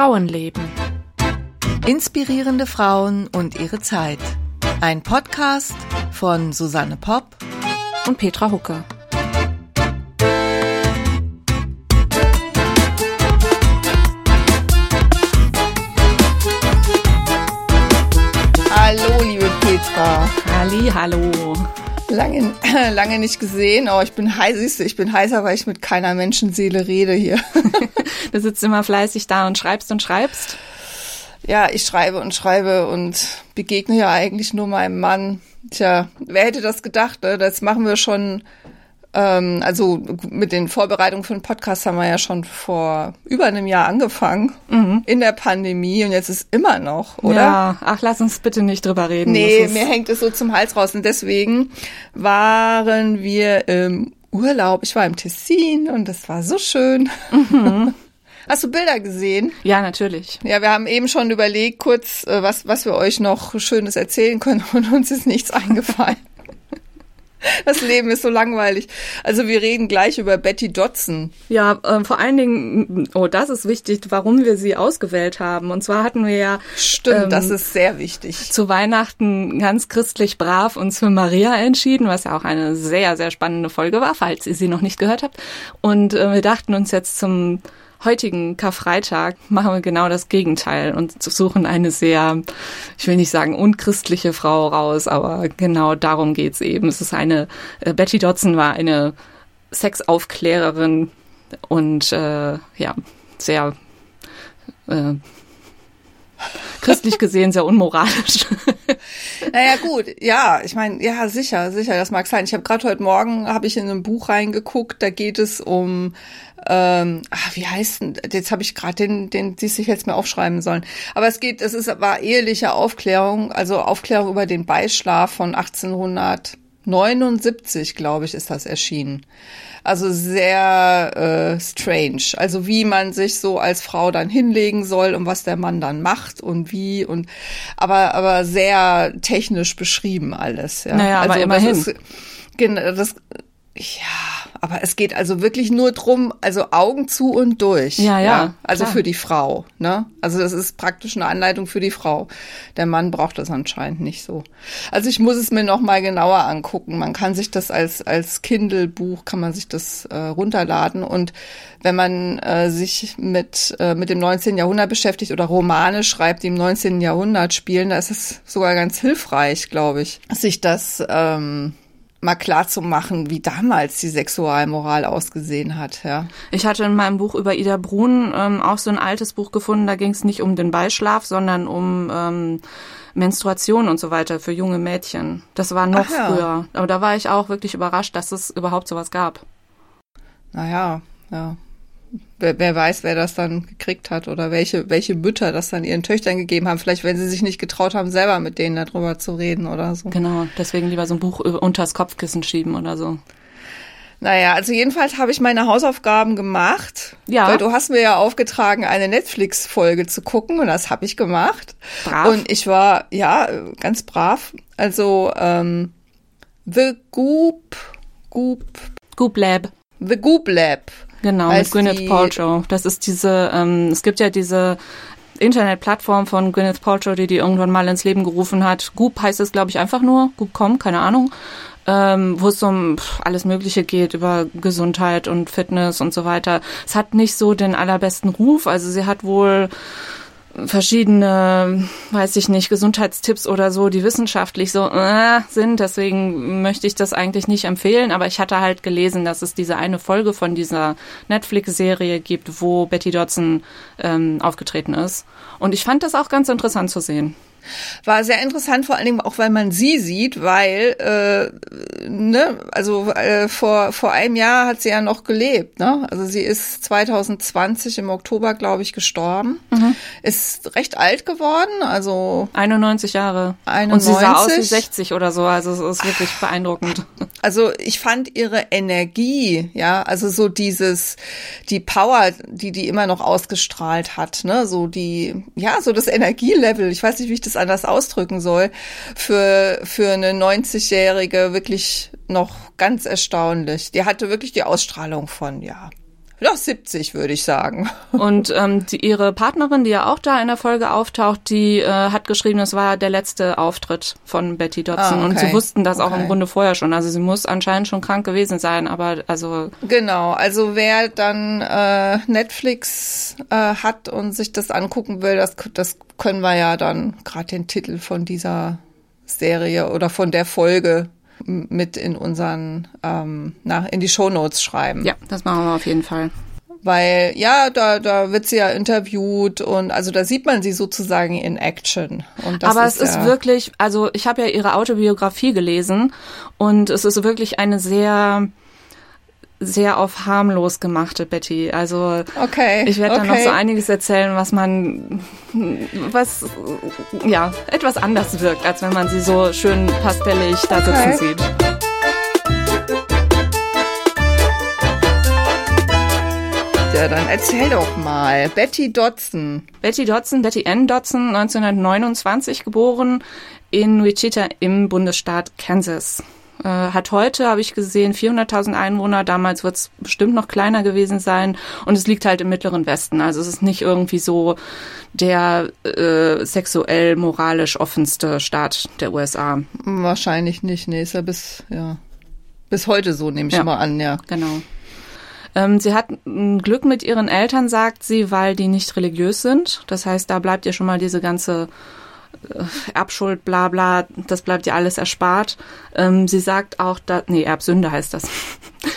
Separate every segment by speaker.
Speaker 1: Frauenleben.
Speaker 2: Inspirierende Frauen und ihre Zeit. Ein Podcast von Susanne Popp
Speaker 1: und Petra Hucke.
Speaker 2: Hallo, liebe Petra.
Speaker 1: Halli, hallo.
Speaker 2: Lange, lange nicht gesehen, aber ich bin heiß, siehst du, ich bin heißer, weil ich mit keiner Menschenseele rede hier.
Speaker 1: du sitzt immer fleißig da und schreibst und schreibst.
Speaker 2: Ja, ich schreibe und schreibe und begegne ja eigentlich nur meinem Mann. Tja, wer hätte das gedacht? Ne? Das machen wir schon ähm, also mit den Vorbereitungen für den Podcast haben wir ja schon vor über einem Jahr angefangen mhm. in der Pandemie und jetzt ist immer noch, oder?
Speaker 1: Ja, ach, lass uns bitte nicht drüber reden.
Speaker 2: Nee, mir hängt es so zum Hals raus und deswegen waren wir im Urlaub. Ich war im Tessin und das war so schön. Mhm. Hast du Bilder gesehen?
Speaker 1: Ja, natürlich.
Speaker 2: Ja, wir haben eben schon überlegt, kurz, äh, was, was wir euch noch Schönes erzählen können und uns ist nichts eingefallen. Das Leben ist so langweilig. Also wir reden gleich über Betty Dodson.
Speaker 1: Ja, äh, vor allen Dingen, oh, das ist wichtig, warum wir sie ausgewählt haben. Und zwar hatten wir ja.
Speaker 2: Stimmt, ähm, das ist sehr wichtig.
Speaker 1: Zu Weihnachten ganz christlich brav uns für Maria entschieden, was ja auch eine sehr, sehr spannende Folge war, falls ihr sie noch nicht gehört habt. Und äh, wir dachten uns jetzt zum heutigen Karfreitag machen wir genau das Gegenteil und suchen eine sehr, ich will nicht sagen unchristliche Frau raus, aber genau darum geht's eben. Es ist eine, äh, Betty Dodson war eine Sexaufklärerin und äh, ja, sehr äh, christlich gesehen sehr unmoralisch.
Speaker 2: Naja gut, ja, ich meine, ja sicher, sicher, das mag sein. Ich habe gerade heute Morgen habe ich in ein Buch reingeguckt, da geht es um, ähm, ach, wie heißt denn? Jetzt habe ich gerade den, den, die sich jetzt mir aufschreiben sollen. Aber es geht, es ist war eheliche Aufklärung, also Aufklärung über den Beischlaf von 1879, glaube ich, ist das erschienen. Also sehr äh, strange. Also wie man sich so als Frau dann hinlegen soll und was der Mann dann macht und wie und aber aber sehr technisch beschrieben alles. Ja.
Speaker 1: Naja,
Speaker 2: also
Speaker 1: aber immerhin.
Speaker 2: Das, das, ja, aber es geht also wirklich nur drum, also Augen zu und durch.
Speaker 1: Ja, ja. ja
Speaker 2: also klar. für die Frau, ne? Also das ist praktisch eine Anleitung für die Frau. Der Mann braucht das anscheinend nicht so. Also ich muss es mir noch mal genauer angucken. Man kann sich das als als Kindle-Buch kann man sich das äh, runterladen und wenn man äh, sich mit äh, mit dem 19. Jahrhundert beschäftigt oder Romane schreibt, die im 19. Jahrhundert spielen, da ist es sogar ganz hilfreich, glaube ich, sich das ähm, mal klar zu machen, wie damals die Sexualmoral ausgesehen hat. Ja.
Speaker 1: Ich hatte in meinem Buch über Ida Brun ähm, auch so ein altes Buch gefunden, da ging es nicht um den Beischlaf, sondern um ähm, Menstruation und so weiter für junge Mädchen. Das war noch ja. früher. Aber da war ich auch wirklich überrascht, dass es überhaupt sowas gab.
Speaker 2: Naja, ja wer, wer weiß, wer das dann gekriegt hat oder welche, welche Mütter das dann ihren Töchtern gegeben haben. Vielleicht, wenn sie sich nicht getraut haben, selber mit denen darüber zu reden oder so.
Speaker 1: Genau, deswegen lieber so ein Buch unters Kopfkissen schieben oder so.
Speaker 2: Naja, also jedenfalls habe ich meine Hausaufgaben gemacht.
Speaker 1: Ja.
Speaker 2: Weil du hast mir ja aufgetragen, eine Netflix-Folge zu gucken und das habe ich gemacht.
Speaker 1: Brav.
Speaker 2: Und ich war, ja, ganz brav. Also, ähm, The Goop, Goop.
Speaker 1: Goop Lab.
Speaker 2: The Goop Lab
Speaker 1: Genau, mit Gwyneth Paltrow. Das ist diese, ähm, es gibt ja diese Internetplattform von Gwyneth Paltrow, die die irgendwann mal ins Leben gerufen hat. Goop heißt es, glaube ich, einfach nur. Goop.com, keine Ahnung. Ähm, wo es um alles Mögliche geht über Gesundheit und Fitness und so weiter. Es hat nicht so den allerbesten Ruf. Also sie hat wohl verschiedene, weiß ich nicht, Gesundheitstipps oder so, die wissenschaftlich so äh, sind. Deswegen möchte ich das eigentlich nicht empfehlen. Aber ich hatte halt gelesen, dass es diese eine Folge von dieser Netflix-Serie gibt, wo Betty Dodson ähm, aufgetreten ist. Und ich fand das auch ganz interessant zu sehen.
Speaker 2: War sehr interessant, vor allen Dingen auch, weil man sie sieht, weil, äh, ne, also äh, vor, vor einem Jahr hat sie ja noch gelebt, ne? Also sie ist 2020 im Oktober, glaube ich, gestorben. Mhm. Ist recht alt geworden, also
Speaker 1: 91 Jahre.
Speaker 2: 91.
Speaker 1: Und sie sah aus wie 60 oder so, also es ist wirklich beeindruckend.
Speaker 2: Also ich fand ihre Energie, ja, also so dieses, die Power, die die immer noch ausgestrahlt hat, ne, so die, ja, so das Energielevel, ich weiß nicht, wie ich das anders ausdrücken soll, für, für eine 90-Jährige wirklich noch ganz erstaunlich. Die hatte wirklich die Ausstrahlung von, ja, Ja, 70 würde ich sagen.
Speaker 1: Und ähm, die, ihre Partnerin, die ja auch da in der Folge auftaucht, die äh, hat geschrieben, das war der letzte Auftritt von Betty Dodson. Ah, okay. Und sie wussten das auch okay. im Grunde vorher schon. Also sie muss anscheinend schon krank gewesen sein, aber also.
Speaker 2: Genau, also wer dann äh, Netflix äh, hat und sich das angucken will, das, das können wir ja dann gerade den Titel von dieser Serie oder von der Folge mit in unseren, ähm, na, in die Shownotes schreiben.
Speaker 1: Ja, das machen wir auf jeden Fall.
Speaker 2: Weil, ja, da, da wird sie ja interviewt und also da sieht man sie sozusagen in Action.
Speaker 1: Aber ist es ist wirklich, also ich habe ja ihre Autobiografie gelesen und es ist wirklich eine sehr sehr auf harmlos gemachte Betty. Also okay, ich werde okay. da noch so einiges erzählen, was man, was ja etwas anders wirkt, als wenn man sie so schön pastellig da okay. sitzen sieht.
Speaker 2: Ja, dann erzähl doch mal. Betty Dodson.
Speaker 1: Betty Dodson, Betty Ann Dodson, 1929 geboren in Wichita im Bundesstaat Kansas. Äh, hat heute, habe ich gesehen, 400.000 Einwohner. Damals wird es bestimmt noch kleiner gewesen sein. Und es liegt halt im mittleren Westen. Also es ist nicht irgendwie so der äh, sexuell moralisch offenste Staat der USA.
Speaker 2: Wahrscheinlich nicht. Nee, ist ja bis, ja, bis heute so, nehme ich ja, mal an, ja.
Speaker 1: Genau. Ähm, sie hat ein Glück mit ihren Eltern, sagt sie, weil die nicht religiös sind. Das heißt, da bleibt ihr schon mal diese ganze Erbschuld, bla bla, das bleibt ihr alles erspart. Ähm, sie sagt auch, dass, nee, Erbsünde heißt das.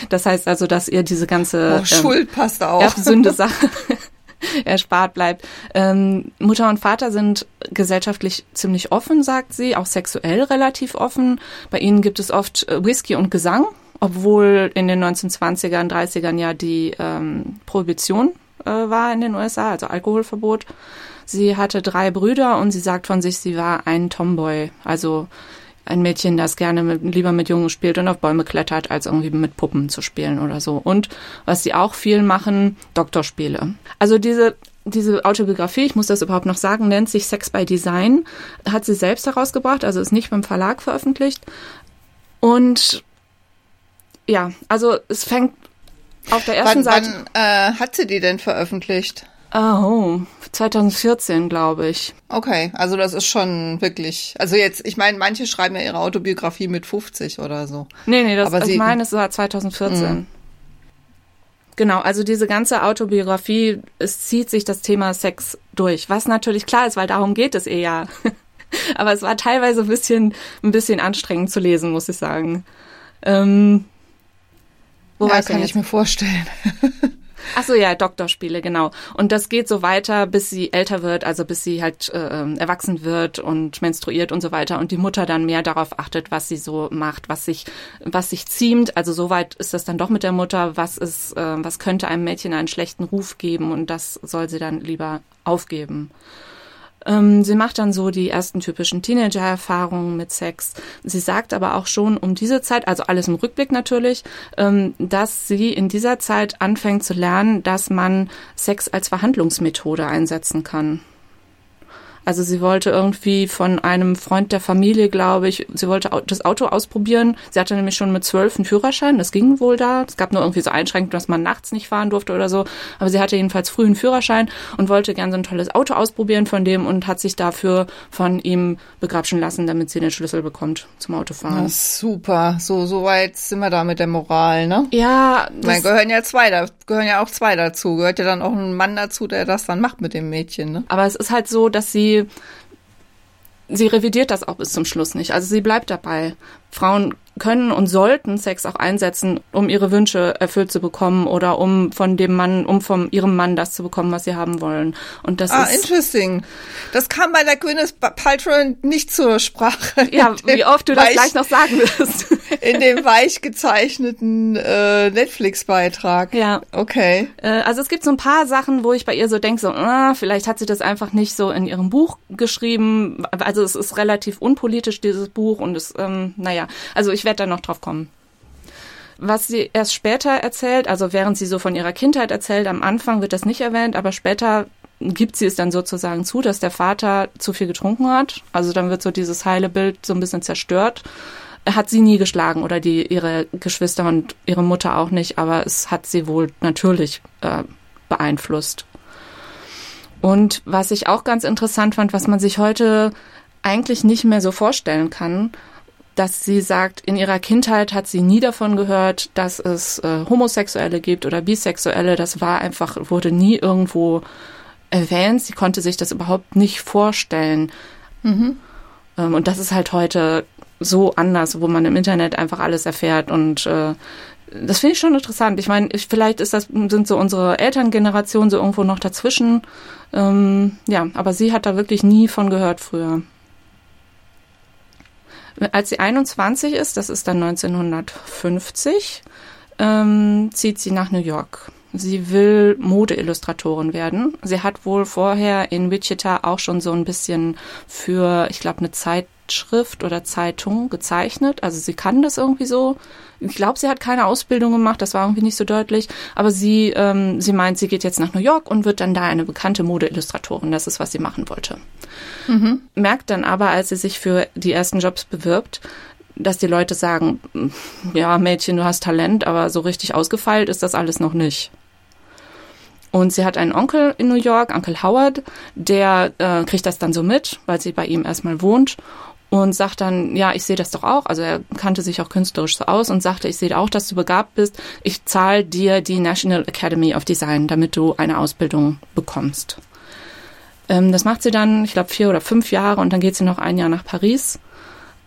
Speaker 1: Das heißt also, dass ihr diese ganze
Speaker 2: oh, Schuld ähm, passt auch.
Speaker 1: Erbsünde-Sache erspart bleibt. Ähm, Mutter und Vater sind gesellschaftlich ziemlich offen, sagt sie, auch sexuell relativ offen. Bei ihnen gibt es oft äh, Whisky und Gesang, obwohl in den 1920ern, 30ern ja die ähm, Prohibition äh, war in den USA, also Alkoholverbot. Sie hatte drei Brüder und sie sagt von sich, sie war ein Tomboy, also ein Mädchen, das gerne mit, lieber mit Jungen spielt und auf Bäume klettert, als irgendwie mit Puppen zu spielen oder so. Und was sie auch viel machen, Doktorspiele. Also diese diese Autobiografie, ich muss das überhaupt noch sagen, nennt sich Sex by Design, hat sie selbst herausgebracht, also ist nicht beim Verlag veröffentlicht. Und ja, also es fängt auf der ersten
Speaker 2: wann,
Speaker 1: Seite.
Speaker 2: Wann äh, hat sie die denn veröffentlicht?
Speaker 1: Oh, 2014, glaube ich.
Speaker 2: Okay, also das ist schon wirklich. Also jetzt, ich meine, manche schreiben ja ihre Autobiografie mit 50 oder so.
Speaker 1: Nee, nee, das, Aber ich meine, es war 2014. Mm. Genau, also diese ganze Autobiografie, es zieht sich das Thema Sex durch, was natürlich klar ist, weil darum geht es eher. Aber es war teilweise ein bisschen, ein bisschen anstrengend zu lesen, muss ich sagen. Ähm,
Speaker 2: wo ja, kann ich mir vorstellen.
Speaker 1: Ach so, ja, Doktorspiele, genau. Und das geht so weiter, bis sie älter wird, also bis sie halt äh, ähm, erwachsen wird und menstruiert und so weiter und die Mutter dann mehr darauf achtet, was sie so macht, was sich, was sich ziemt. Also soweit ist das dann doch mit der Mutter, was ist, äh, was könnte einem Mädchen einen schlechten Ruf geben und das soll sie dann lieber aufgeben. Ähm, sie macht dann so die ersten typischen Teenager-Erfahrungen mit Sex. Sie sagt aber auch schon um diese Zeit, also alles im Rückblick natürlich, ähm, dass sie in dieser Zeit anfängt zu lernen, dass man Sex als Verhandlungsmethode einsetzen kann. Also sie wollte irgendwie von einem Freund der Familie, glaube ich, sie wollte das Auto ausprobieren. Sie hatte nämlich schon mit zwölf einen Führerschein, das ging wohl da. Es gab nur irgendwie so Einschränkungen, dass man nachts nicht fahren durfte oder so. Aber sie hatte jedenfalls früh einen Führerschein und wollte gern so ein tolles Auto ausprobieren von dem und hat sich dafür von ihm begrapschen lassen, damit sie den Schlüssel bekommt zum Autofahren. Ja,
Speaker 2: super. So, so weit sind wir da mit der Moral, ne?
Speaker 1: Ja.
Speaker 2: Da gehören ja zwei, da gehören ja auch zwei dazu. Gehört ja dann auch ein Mann dazu, der das dann macht mit dem Mädchen, ne?
Speaker 1: Aber es ist halt so, dass sie sie, revidiert das auch bis zum Schluss nicht. Also sie bleibt dabei. Frauen können und sollten Sex auch einsetzen, um ihre Wünsche erfüllt zu bekommen oder um von dem Mann, um von ihrem Mann das zu bekommen, was sie haben wollen. Und das
Speaker 2: ah,
Speaker 1: ist
Speaker 2: interesting. Das kam bei der Gwyneth Paltrow nicht zur Sprache.
Speaker 1: Ja, wie oft du das gleich noch sagen wirst.
Speaker 2: in dem weich gezeichneten äh, Netflix-Beitrag.
Speaker 1: Ja.
Speaker 2: Okay.
Speaker 1: Äh, also es gibt so ein paar Sachen, wo ich bei ihr so denke, so, ah, vielleicht hat sie das einfach nicht so in ihrem Buch geschrieben. Also es ist relativ unpolitisch, dieses Buch, und es, ähm, naja, also ich werde da noch drauf kommen. Was sie erst später erzählt, also während sie so von ihrer Kindheit erzählt, am Anfang wird das nicht erwähnt, aber später gibt sie es dann sozusagen zu, dass der Vater zu viel getrunken hat. Also dann wird so dieses heile Bild so ein bisschen zerstört. Er hat sie nie geschlagen oder die ihre Geschwister und ihre Mutter auch nicht, aber es hat sie wohl natürlich äh, beeinflusst. Und was ich auch ganz interessant fand, was man sich heute eigentlich nicht mehr so vorstellen kann, dass sie sagt, in ihrer Kindheit hat sie nie davon gehört, dass es äh, Homosexuelle gibt oder Bisexuelle. Das war einfach, wurde nie irgendwo erwähnt. Sie konnte sich das überhaupt nicht vorstellen. Mhm. Ähm, und das ist halt heute so anders, wo man im Internet einfach alles erfährt und äh, das finde ich schon interessant. Ich meine, vielleicht ist das, sind so unsere Elterngeneration so irgendwo noch dazwischen. Ähm, ja, aber sie hat da wirklich nie von gehört früher. Als sie 21 ist, das ist dann 1950, ähm, zieht sie nach New York. Sie will Modeillustratorin werden. Sie hat wohl vorher in Wichita auch schon so ein bisschen für, ich glaube, eine Zeitschrift oder Zeitung gezeichnet. Also sie kann das irgendwie so. Ich glaube, sie hat keine Ausbildung gemacht, das war irgendwie nicht so deutlich. Aber sie, ähm, sie meint, sie geht jetzt nach New York und wird dann da eine bekannte Modeillustratorin. Das ist, was sie machen wollte. Mhm. Merkt dann aber, als sie sich für die ersten Jobs bewirbt, dass die Leute sagen, ja, Mädchen, du hast Talent, aber so richtig ausgefeilt ist das alles noch nicht. Und sie hat einen Onkel in New York, Onkel Howard, der äh, kriegt das dann so mit, weil sie bei ihm erstmal wohnt und sagt dann, ja, ich sehe das doch auch. Also er kannte sich auch künstlerisch so aus und sagte, ich sehe auch, dass du begabt bist. Ich zahle dir die National Academy of Design, damit du eine Ausbildung bekommst. Ähm, das macht sie dann, ich glaube, vier oder fünf Jahre und dann geht sie noch ein Jahr nach Paris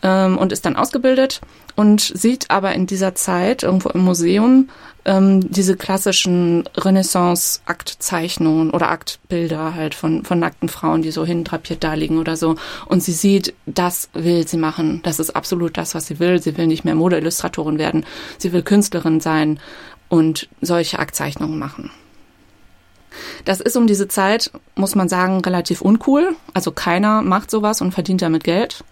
Speaker 1: ähm, und ist dann ausgebildet und sieht aber in dieser Zeit irgendwo im Museum ähm, diese klassischen Renaissance-Aktzeichnungen oder Aktbilder halt von, von nackten Frauen, die so hindrapiert da liegen oder so. Und sie sieht, das will sie machen. Das ist absolut das, was sie will. Sie will nicht mehr Modeillustratorin werden. Sie will Künstlerin sein und solche Aktzeichnungen machen. Das ist um diese Zeit, muss man sagen, relativ uncool. Also keiner macht sowas und verdient damit Geld.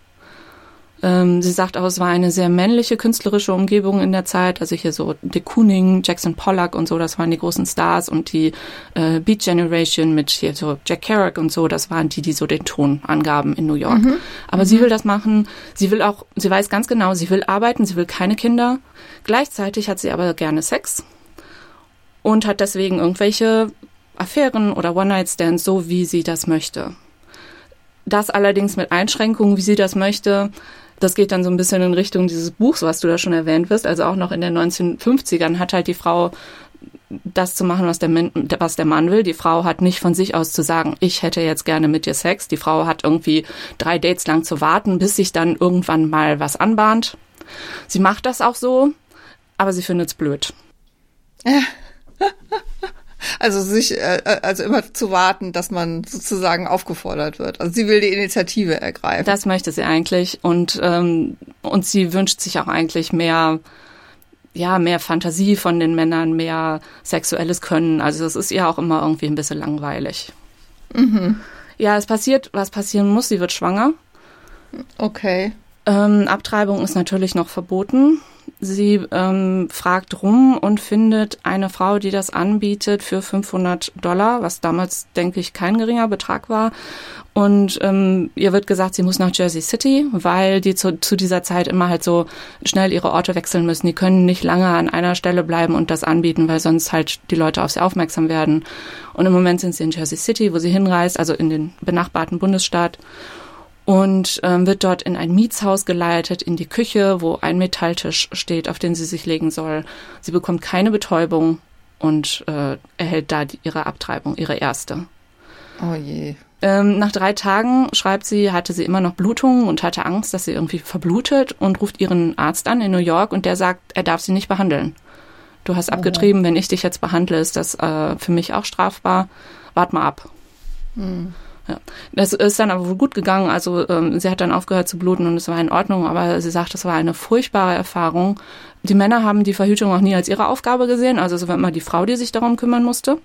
Speaker 1: Ähm, sie sagt auch, es war eine sehr männliche künstlerische Umgebung in der Zeit. Also hier so de Kooning, Jackson Pollock und so, das waren die großen Stars und die äh, Beat Generation mit hier so Jack Kerouac und so, das waren die, die so den Ton angaben in New York. Mhm. Aber mhm. sie will das machen. Sie will auch, sie weiß ganz genau, sie will arbeiten, sie will keine Kinder. Gleichzeitig hat sie aber gerne Sex und hat deswegen irgendwelche Affären oder One-Night-Stands, so wie sie das möchte. Das allerdings mit Einschränkungen, wie sie das möchte. Das geht dann so ein bisschen in Richtung dieses Buchs, was du da schon erwähnt wirst. Also auch noch in den 1950ern hat halt die Frau das zu machen, was der, Mann, was der Mann will. Die Frau hat nicht von sich aus zu sagen, ich hätte jetzt gerne mit dir Sex. Die Frau hat irgendwie drei Dates lang zu warten, bis sich dann irgendwann mal was anbahnt. Sie macht das auch so, aber sie findet es blöd.
Speaker 2: Also sich, äh, äh, also immer zu warten, dass man sozusagen aufgefordert wird. Also sie will die Initiative ergreifen.
Speaker 1: Das möchte sie eigentlich und ähm, und sie wünscht sich auch eigentlich mehr ja, mehr Fantasie von den Männern, mehr sexuelles Können. Also es ist ihr auch immer irgendwie ein bisschen langweilig. Mhm. Ja, es passiert, was passieren muss. Sie wird schwanger.
Speaker 2: Okay.
Speaker 1: Ähm, Abtreibung ist natürlich noch verboten. Sie ähm, fragt rum und findet eine Frau, die das anbietet für 500 Dollar, was damals, denke ich, kein geringer Betrag war. Und ähm, ihr wird gesagt, sie muss nach Jersey City, weil die zu, zu dieser Zeit immer halt so schnell ihre Orte wechseln müssen. Die können nicht lange an einer Stelle bleiben und das anbieten, weil sonst halt die Leute auf sie aufmerksam werden. Und im Moment sind sie in Jersey City, wo sie hinreist, also in den benachbarten Bundesstaat und ähm, wird dort in ein Mietshaus geleitet, in die Küche, wo ein Metalltisch steht, auf den sie sich legen soll. Sie bekommt keine Betäubung und äh, erhält da die, ihre Abtreibung, ihre erste.
Speaker 2: Oh je.
Speaker 1: Ähm, nach drei Tagen, schreibt sie, hatte sie immer noch Blutungen und hatte Angst, dass sie irgendwie verblutet und ruft ihren Arzt an in New York und der sagt, er darf sie nicht behandeln. Du hast oh. abgetrieben, wenn ich dich jetzt behandle, ist das äh, für mich auch strafbar. Wart mal ab. Hm. Ja. Das ist dann aber wohl gut gegangen. Also ähm, sie hat dann aufgehört zu bluten und es war in Ordnung, aber sie sagt, das war eine furchtbare Erfahrung. Die Männer haben die Verhütung auch nie als ihre Aufgabe gesehen, also es war immer die Frau, die sich darum kümmern musste.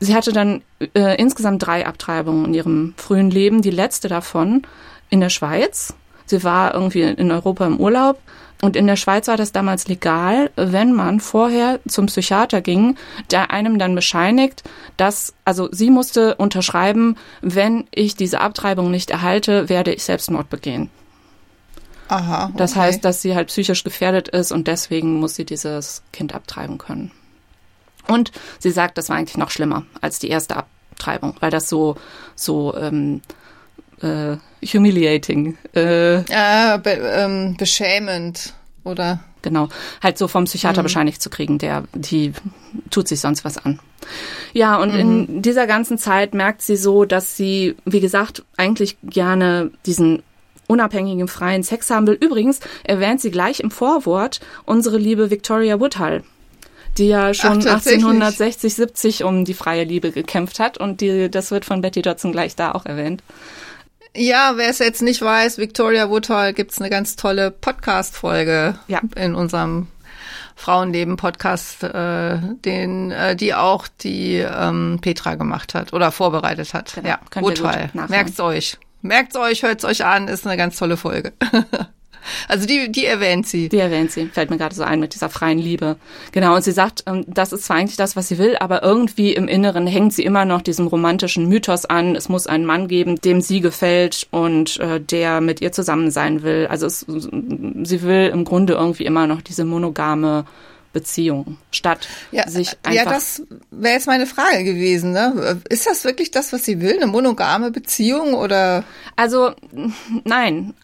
Speaker 1: Sie hatte dann äh, insgesamt drei Abtreibungen in ihrem frühen Leben, die letzte davon in der Schweiz. Sie war irgendwie in Europa im Urlaub und in der Schweiz war das damals legal, wenn man vorher zum Psychiater ging, der einem dann bescheinigt, dass, also sie musste unterschreiben, wenn ich diese Abtreibung nicht erhalte, werde ich Selbstmord begehen.
Speaker 2: Aha. Okay.
Speaker 1: Das heißt, dass sie halt psychisch gefährdet ist und deswegen muss sie dieses Kind abtreiben können. Und sie sagt, das war eigentlich noch schlimmer als die erste Abtreibung, weil das so, so ähm, äh, humiliating.
Speaker 2: Äh, äh, be ähm, beschämend, oder?
Speaker 1: Genau, halt so vom Psychiater mhm. bescheinigt zu kriegen, der, die tut sich sonst was an. Ja, und mhm. in dieser ganzen Zeit merkt sie so, dass sie, wie gesagt, eigentlich gerne diesen unabhängigen freien Sex haben will. Übrigens erwähnt sie gleich im Vorwort unsere liebe Victoria Woodhull, die ja schon Ach, 1860, 70 um die freie Liebe gekämpft hat und die, das wird von Betty Dodson gleich da auch erwähnt.
Speaker 2: Ja, wer es jetzt nicht weiß, Victoria Woodhull gibt's eine ganz tolle Podcast-Folge ja. in unserem Frauenleben-Podcast, äh, den, äh, die auch die ähm, Petra gemacht hat oder vorbereitet hat. Genau. Ja, Woodhull. Merkt's euch. Merkt's euch, hört's euch an, ist eine ganz tolle Folge. Also die, die erwähnt sie.
Speaker 1: Die erwähnt sie, fällt mir gerade so ein mit dieser freien Liebe. Genau, und sie sagt, ähm, das ist zwar eigentlich das, was sie will, aber irgendwie im Inneren hängt sie immer noch diesem romantischen Mythos an. Es muss einen Mann geben, dem sie gefällt und äh, der mit ihr zusammen sein will. Also es, sie will im Grunde irgendwie immer noch diese monogame Beziehung statt
Speaker 2: ja,
Speaker 1: sich
Speaker 2: einfach. Ja, das wäre jetzt meine Frage gewesen. Ne? Ist das wirklich das, was sie will, eine monogame Beziehung oder?
Speaker 1: Also nein,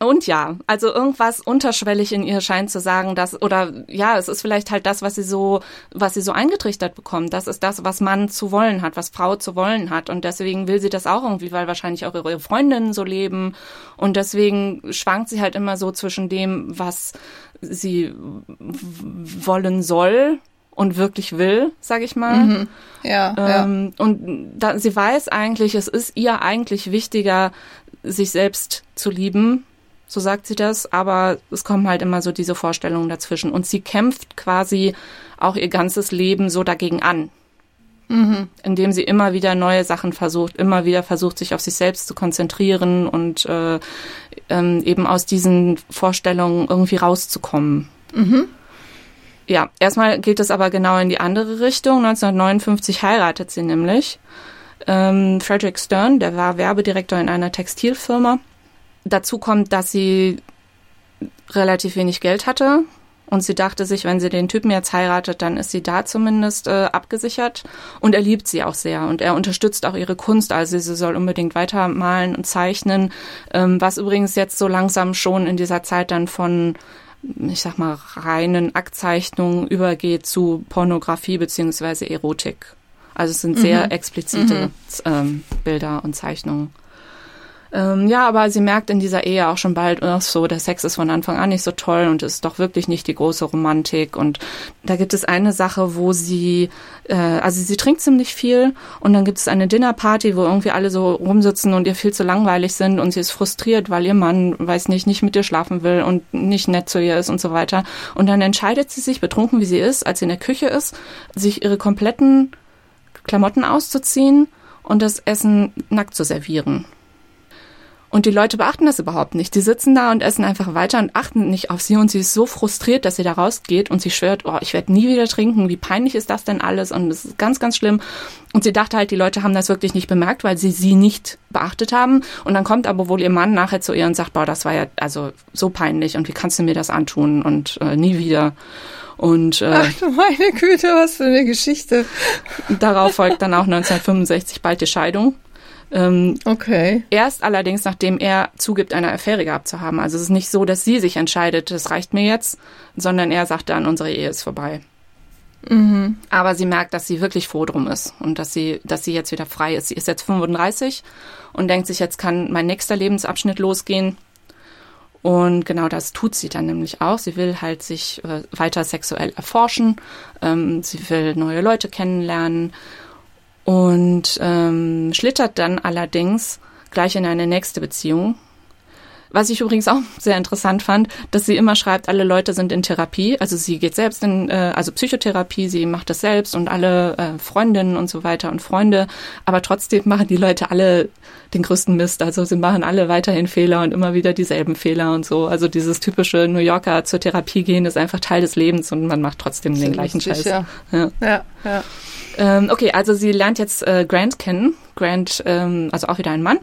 Speaker 1: und ja, also irgendwas unterschwellig in ihr scheint zu sagen, dass oder ja, es ist vielleicht halt das, was sie so, was sie so eingetrichtert bekommt. Das ist das, was Mann zu wollen hat, was Frau zu wollen hat und deswegen will sie das auch irgendwie, weil wahrscheinlich auch ihre Freundinnen so leben und deswegen schwankt sie halt immer so zwischen dem, was sie wollen soll und wirklich will, sag ich mal. Mhm.
Speaker 2: Ja,
Speaker 1: ähm, ja. Und da, sie weiß eigentlich, es ist ihr eigentlich wichtiger, sich selbst zu lieben so sagt sie das, aber es kommen halt immer so diese Vorstellungen dazwischen. Und sie kämpft quasi auch ihr ganzes Leben so dagegen an. Mhm. Indem sie immer wieder neue Sachen versucht, immer wieder versucht, sich auf sich selbst zu konzentrieren und äh, ähm, eben aus diesen Vorstellungen irgendwie rauszukommen. Mhm. Ja, erstmal geht es aber genau in die andere Richtung. 1959 heiratet sie nämlich. Ähm, Frederick Stern, der war Werbedirektor in einer Textilfirma Dazu kommt, dass sie relativ wenig Geld hatte und sie dachte sich, wenn sie den Typen jetzt heiratet, dann ist sie da zumindest äh, abgesichert. Und er liebt sie auch sehr und er unterstützt auch ihre Kunst. Also sie soll unbedingt weitermalen und zeichnen, ähm, was übrigens jetzt so langsam schon in dieser Zeit dann von ich sag mal, reinen Aktzeichnungen übergeht zu Pornografie beziehungsweise Erotik. Also es sind sehr mhm. explizite mhm. Ähm, Bilder und Zeichnungen. Ähm, ja, aber sie merkt in dieser Ehe auch schon bald, ach so, der Sex ist von Anfang an nicht so toll und ist doch wirklich nicht die große Romantik. Und da gibt es eine Sache, wo sie, äh, also sie trinkt ziemlich viel und dann gibt es eine Dinnerparty, wo irgendwie alle so rumsitzen und ihr viel zu langweilig sind und sie ist frustriert, weil ihr Mann, weiß nicht, nicht mit ihr schlafen will und nicht nett zu ihr ist und so weiter. Und dann entscheidet sie sich, betrunken wie sie ist, als sie in der Küche ist, sich ihre kompletten Klamotten auszuziehen und das Essen nackt zu servieren. Und die Leute beachten das überhaupt nicht. Die sitzen da und essen einfach weiter und achten nicht auf sie. Und sie ist so frustriert, dass sie da rausgeht und sie schwört, oh, ich werde nie wieder trinken. Wie peinlich ist das denn alles? Und es ist ganz, ganz schlimm. Und sie dachte halt, die Leute haben das wirklich nicht bemerkt, weil sie sie nicht beachtet haben. Und dann kommt aber wohl ihr Mann nachher zu ihr und sagt, boah, das war ja also so peinlich und wie kannst du mir das antun und äh, nie wieder. Und
Speaker 2: äh, Ach du meine Güte, was für eine Geschichte.
Speaker 1: Darauf folgt dann auch 1965 bald die Scheidung. Ähm, okay. Erst allerdings, nachdem er zugibt, eine Affäre gehabt zu haben. Also es ist nicht so, dass sie sich entscheidet, das reicht mir jetzt, sondern er sagt dann, unsere Ehe ist vorbei. Mhm. Aber sie merkt, dass sie wirklich froh drum ist und dass sie, dass sie jetzt wieder frei ist. Sie ist jetzt 35 und denkt sich, jetzt kann mein nächster Lebensabschnitt losgehen. Und genau das tut sie dann nämlich auch. Sie will halt sich äh, weiter sexuell erforschen. Ähm, sie will neue Leute kennenlernen und ähm, schlittert dann allerdings gleich in eine nächste Beziehung. Was ich übrigens auch sehr interessant fand, dass sie immer schreibt, alle Leute sind in Therapie. Also sie geht selbst in, äh, also Psychotherapie, sie macht das selbst und alle äh, Freundinnen und so weiter und Freunde. Aber trotzdem machen die Leute alle den größten Mist. Also sie machen alle weiterhin Fehler und immer wieder dieselben Fehler und so. Also dieses typische New Yorker zur Therapie gehen ist einfach Teil des Lebens und man macht trotzdem den gleichen Scheiß. Ja, ja.
Speaker 2: ja.
Speaker 1: Ähm, okay, also sie lernt jetzt äh, Grant kennen. Grant, ähm, also auch wieder ein Mann.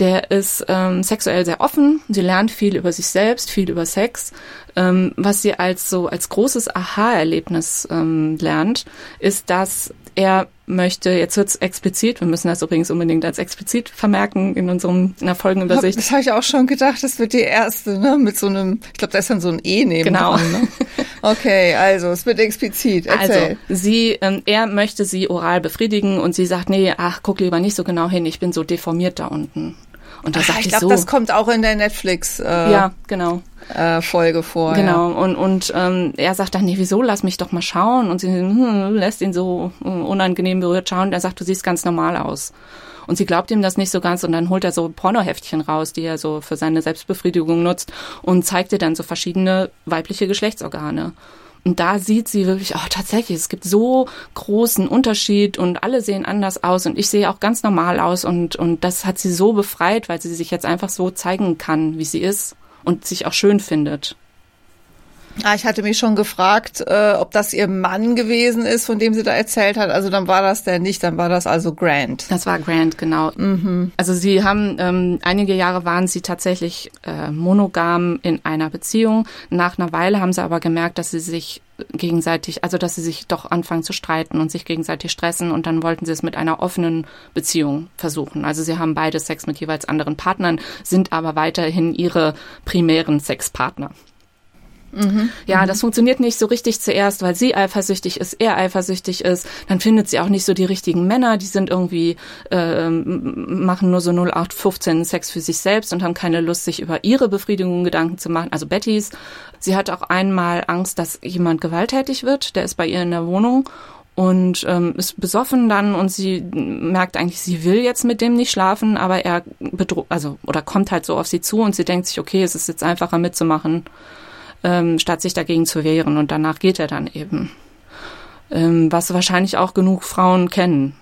Speaker 1: Der ist ähm, sexuell sehr offen. Sie lernt viel über sich selbst, viel über Sex. Ähm, was sie als so als großes Aha-Erlebnis ähm, lernt, ist, dass er möchte, jetzt wird's explizit, wir müssen das übrigens unbedingt als explizit vermerken in unserem in der Folgenübersicht.
Speaker 2: Das habe ich auch schon gedacht, das wird die erste, ne? Mit so einem, ich glaube, da ist dann so ein E neben
Speaker 1: Genau.
Speaker 2: dran, ne? Okay, also es wird explizit. Erzähl.
Speaker 1: Also sie, ähm, er möchte sie oral befriedigen und sie sagt, nee, ach, guck lieber nicht so genau hin, ich bin so deformiert da unten. Und da
Speaker 2: Ach,
Speaker 1: sagt
Speaker 2: ich
Speaker 1: ich
Speaker 2: glaube,
Speaker 1: so,
Speaker 2: das kommt auch in der Netflix äh,
Speaker 1: ja, genau.
Speaker 2: äh, Folge vor.
Speaker 1: Genau, und, und ähm, er sagt dann, nee, wieso, lass mich doch mal schauen. Und sie hm, lässt ihn so äh, unangenehm berührt schauen. Und er sagt, du siehst ganz normal aus. Und sie glaubt ihm das nicht so ganz und dann holt er so Pornoheftchen raus, die er so für seine Selbstbefriedigung nutzt und zeigt ihr dann so verschiedene weibliche Geschlechtsorgane. Und da sieht sie wirklich, oh, tatsächlich, es gibt so großen Unterschied und alle sehen anders aus und ich sehe auch ganz normal aus und, und das hat sie so befreit, weil sie sich jetzt einfach so zeigen kann, wie sie ist und sich auch schön findet.
Speaker 2: Ah, ich hatte mich schon gefragt, äh, ob das ihr Mann gewesen ist, von dem sie da erzählt hat. Also dann war das der nicht, dann war das also Grant.
Speaker 1: Das war Grant, genau. Also sie haben, ähm, einige Jahre waren sie tatsächlich äh, monogam in einer Beziehung. Nach einer Weile haben sie aber gemerkt, dass sie sich gegenseitig, also dass sie sich doch anfangen zu streiten und sich gegenseitig stressen und dann wollten sie es mit einer offenen Beziehung versuchen. Also sie haben beide Sex mit jeweils anderen Partnern, sind aber weiterhin ihre primären Sexpartner. Ja, das funktioniert nicht so richtig zuerst, weil sie eifersüchtig ist, er eifersüchtig ist. Dann findet sie auch nicht so die richtigen Männer, die sind irgendwie, ähm, machen nur so 0815 Sex für sich selbst und haben keine Lust, sich über ihre Befriedigung Gedanken zu machen. Also Bettys, sie hat auch einmal Angst, dass jemand gewalttätig wird, der ist bei ihr in der Wohnung und ähm, ist besoffen dann und sie merkt eigentlich, sie will jetzt mit dem nicht schlafen, aber er bedroht, also oder kommt halt so auf sie zu und sie denkt sich, okay, es ist jetzt einfacher mitzumachen ähm, statt sich dagegen zu wehren. Und danach geht er dann eben. Ähm, was wahrscheinlich auch genug Frauen kennen.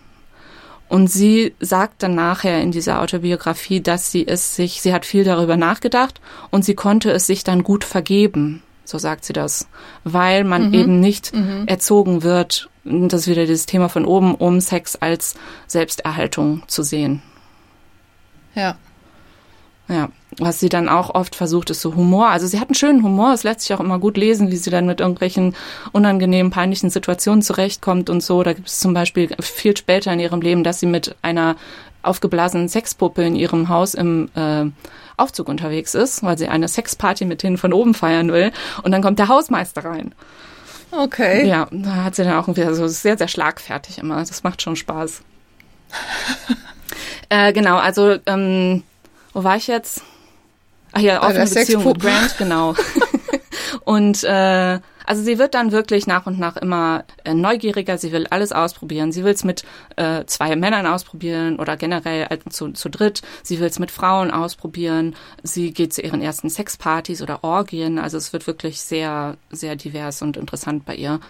Speaker 1: Und sie sagt dann nachher in dieser Autobiografie, dass sie es sich, sie hat viel darüber nachgedacht und sie konnte es sich dann gut vergeben. So sagt sie das. Weil man eben nicht erzogen wird, das ist wieder dieses Thema von oben, um Sex als Selbsterhaltung zu sehen.
Speaker 2: Ja.
Speaker 1: Ja, was sie dann auch oft versucht, ist so Humor. Also sie hat einen schönen Humor, es lässt sich auch immer gut lesen, wie sie dann mit irgendwelchen unangenehmen, peinlichen Situationen zurechtkommt und so. Da gibt es zum Beispiel viel später in ihrem Leben, dass sie mit einer aufgeblasenen Sexpuppe in ihrem Haus im äh, Aufzug unterwegs ist, weil sie eine Sexparty mit denen von oben feiern will. Und dann kommt der Hausmeister rein.
Speaker 2: Okay.
Speaker 1: Ja, da hat sie dann auch wieder so sehr, sehr schlagfertig immer. Das macht schon Spaß. äh, genau, also ähm, wo war ich jetzt? Ach ja, offene Beziehung mit. Grant, genau. und äh, also sie wird dann wirklich nach und nach immer äh, neugieriger, sie will alles ausprobieren. Sie will es mit äh, zwei Männern ausprobieren oder generell zu, zu dritt. Sie will es mit Frauen ausprobieren. Sie geht zu ihren ersten Sexpartys oder Orgien. Also es wird wirklich sehr, sehr divers und interessant bei ihr.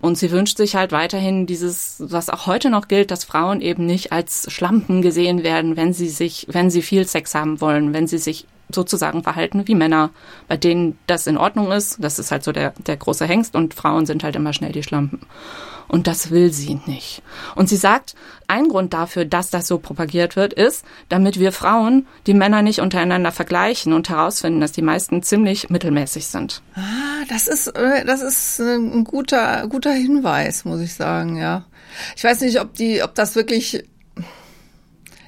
Speaker 1: Und sie wünscht sich halt weiterhin dieses, was auch heute noch gilt, dass Frauen eben nicht als Schlampen gesehen werden, wenn sie sich, wenn sie viel Sex haben wollen, wenn sie sich sozusagen verhalten wie Männer, bei denen das in Ordnung ist. Das ist halt so der, der große Hengst und Frauen sind halt immer schnell die Schlampen. Und das will sie nicht. Und sie sagt, ein Grund dafür, dass das so propagiert wird, ist, damit wir Frauen die Männer nicht untereinander vergleichen und herausfinden, dass die meisten ziemlich mittelmäßig sind.
Speaker 2: Ah, das ist, äh, das ist ein guter, guter Hinweis, muss ich sagen, ja. Ich weiß nicht, ob die, ob das wirklich,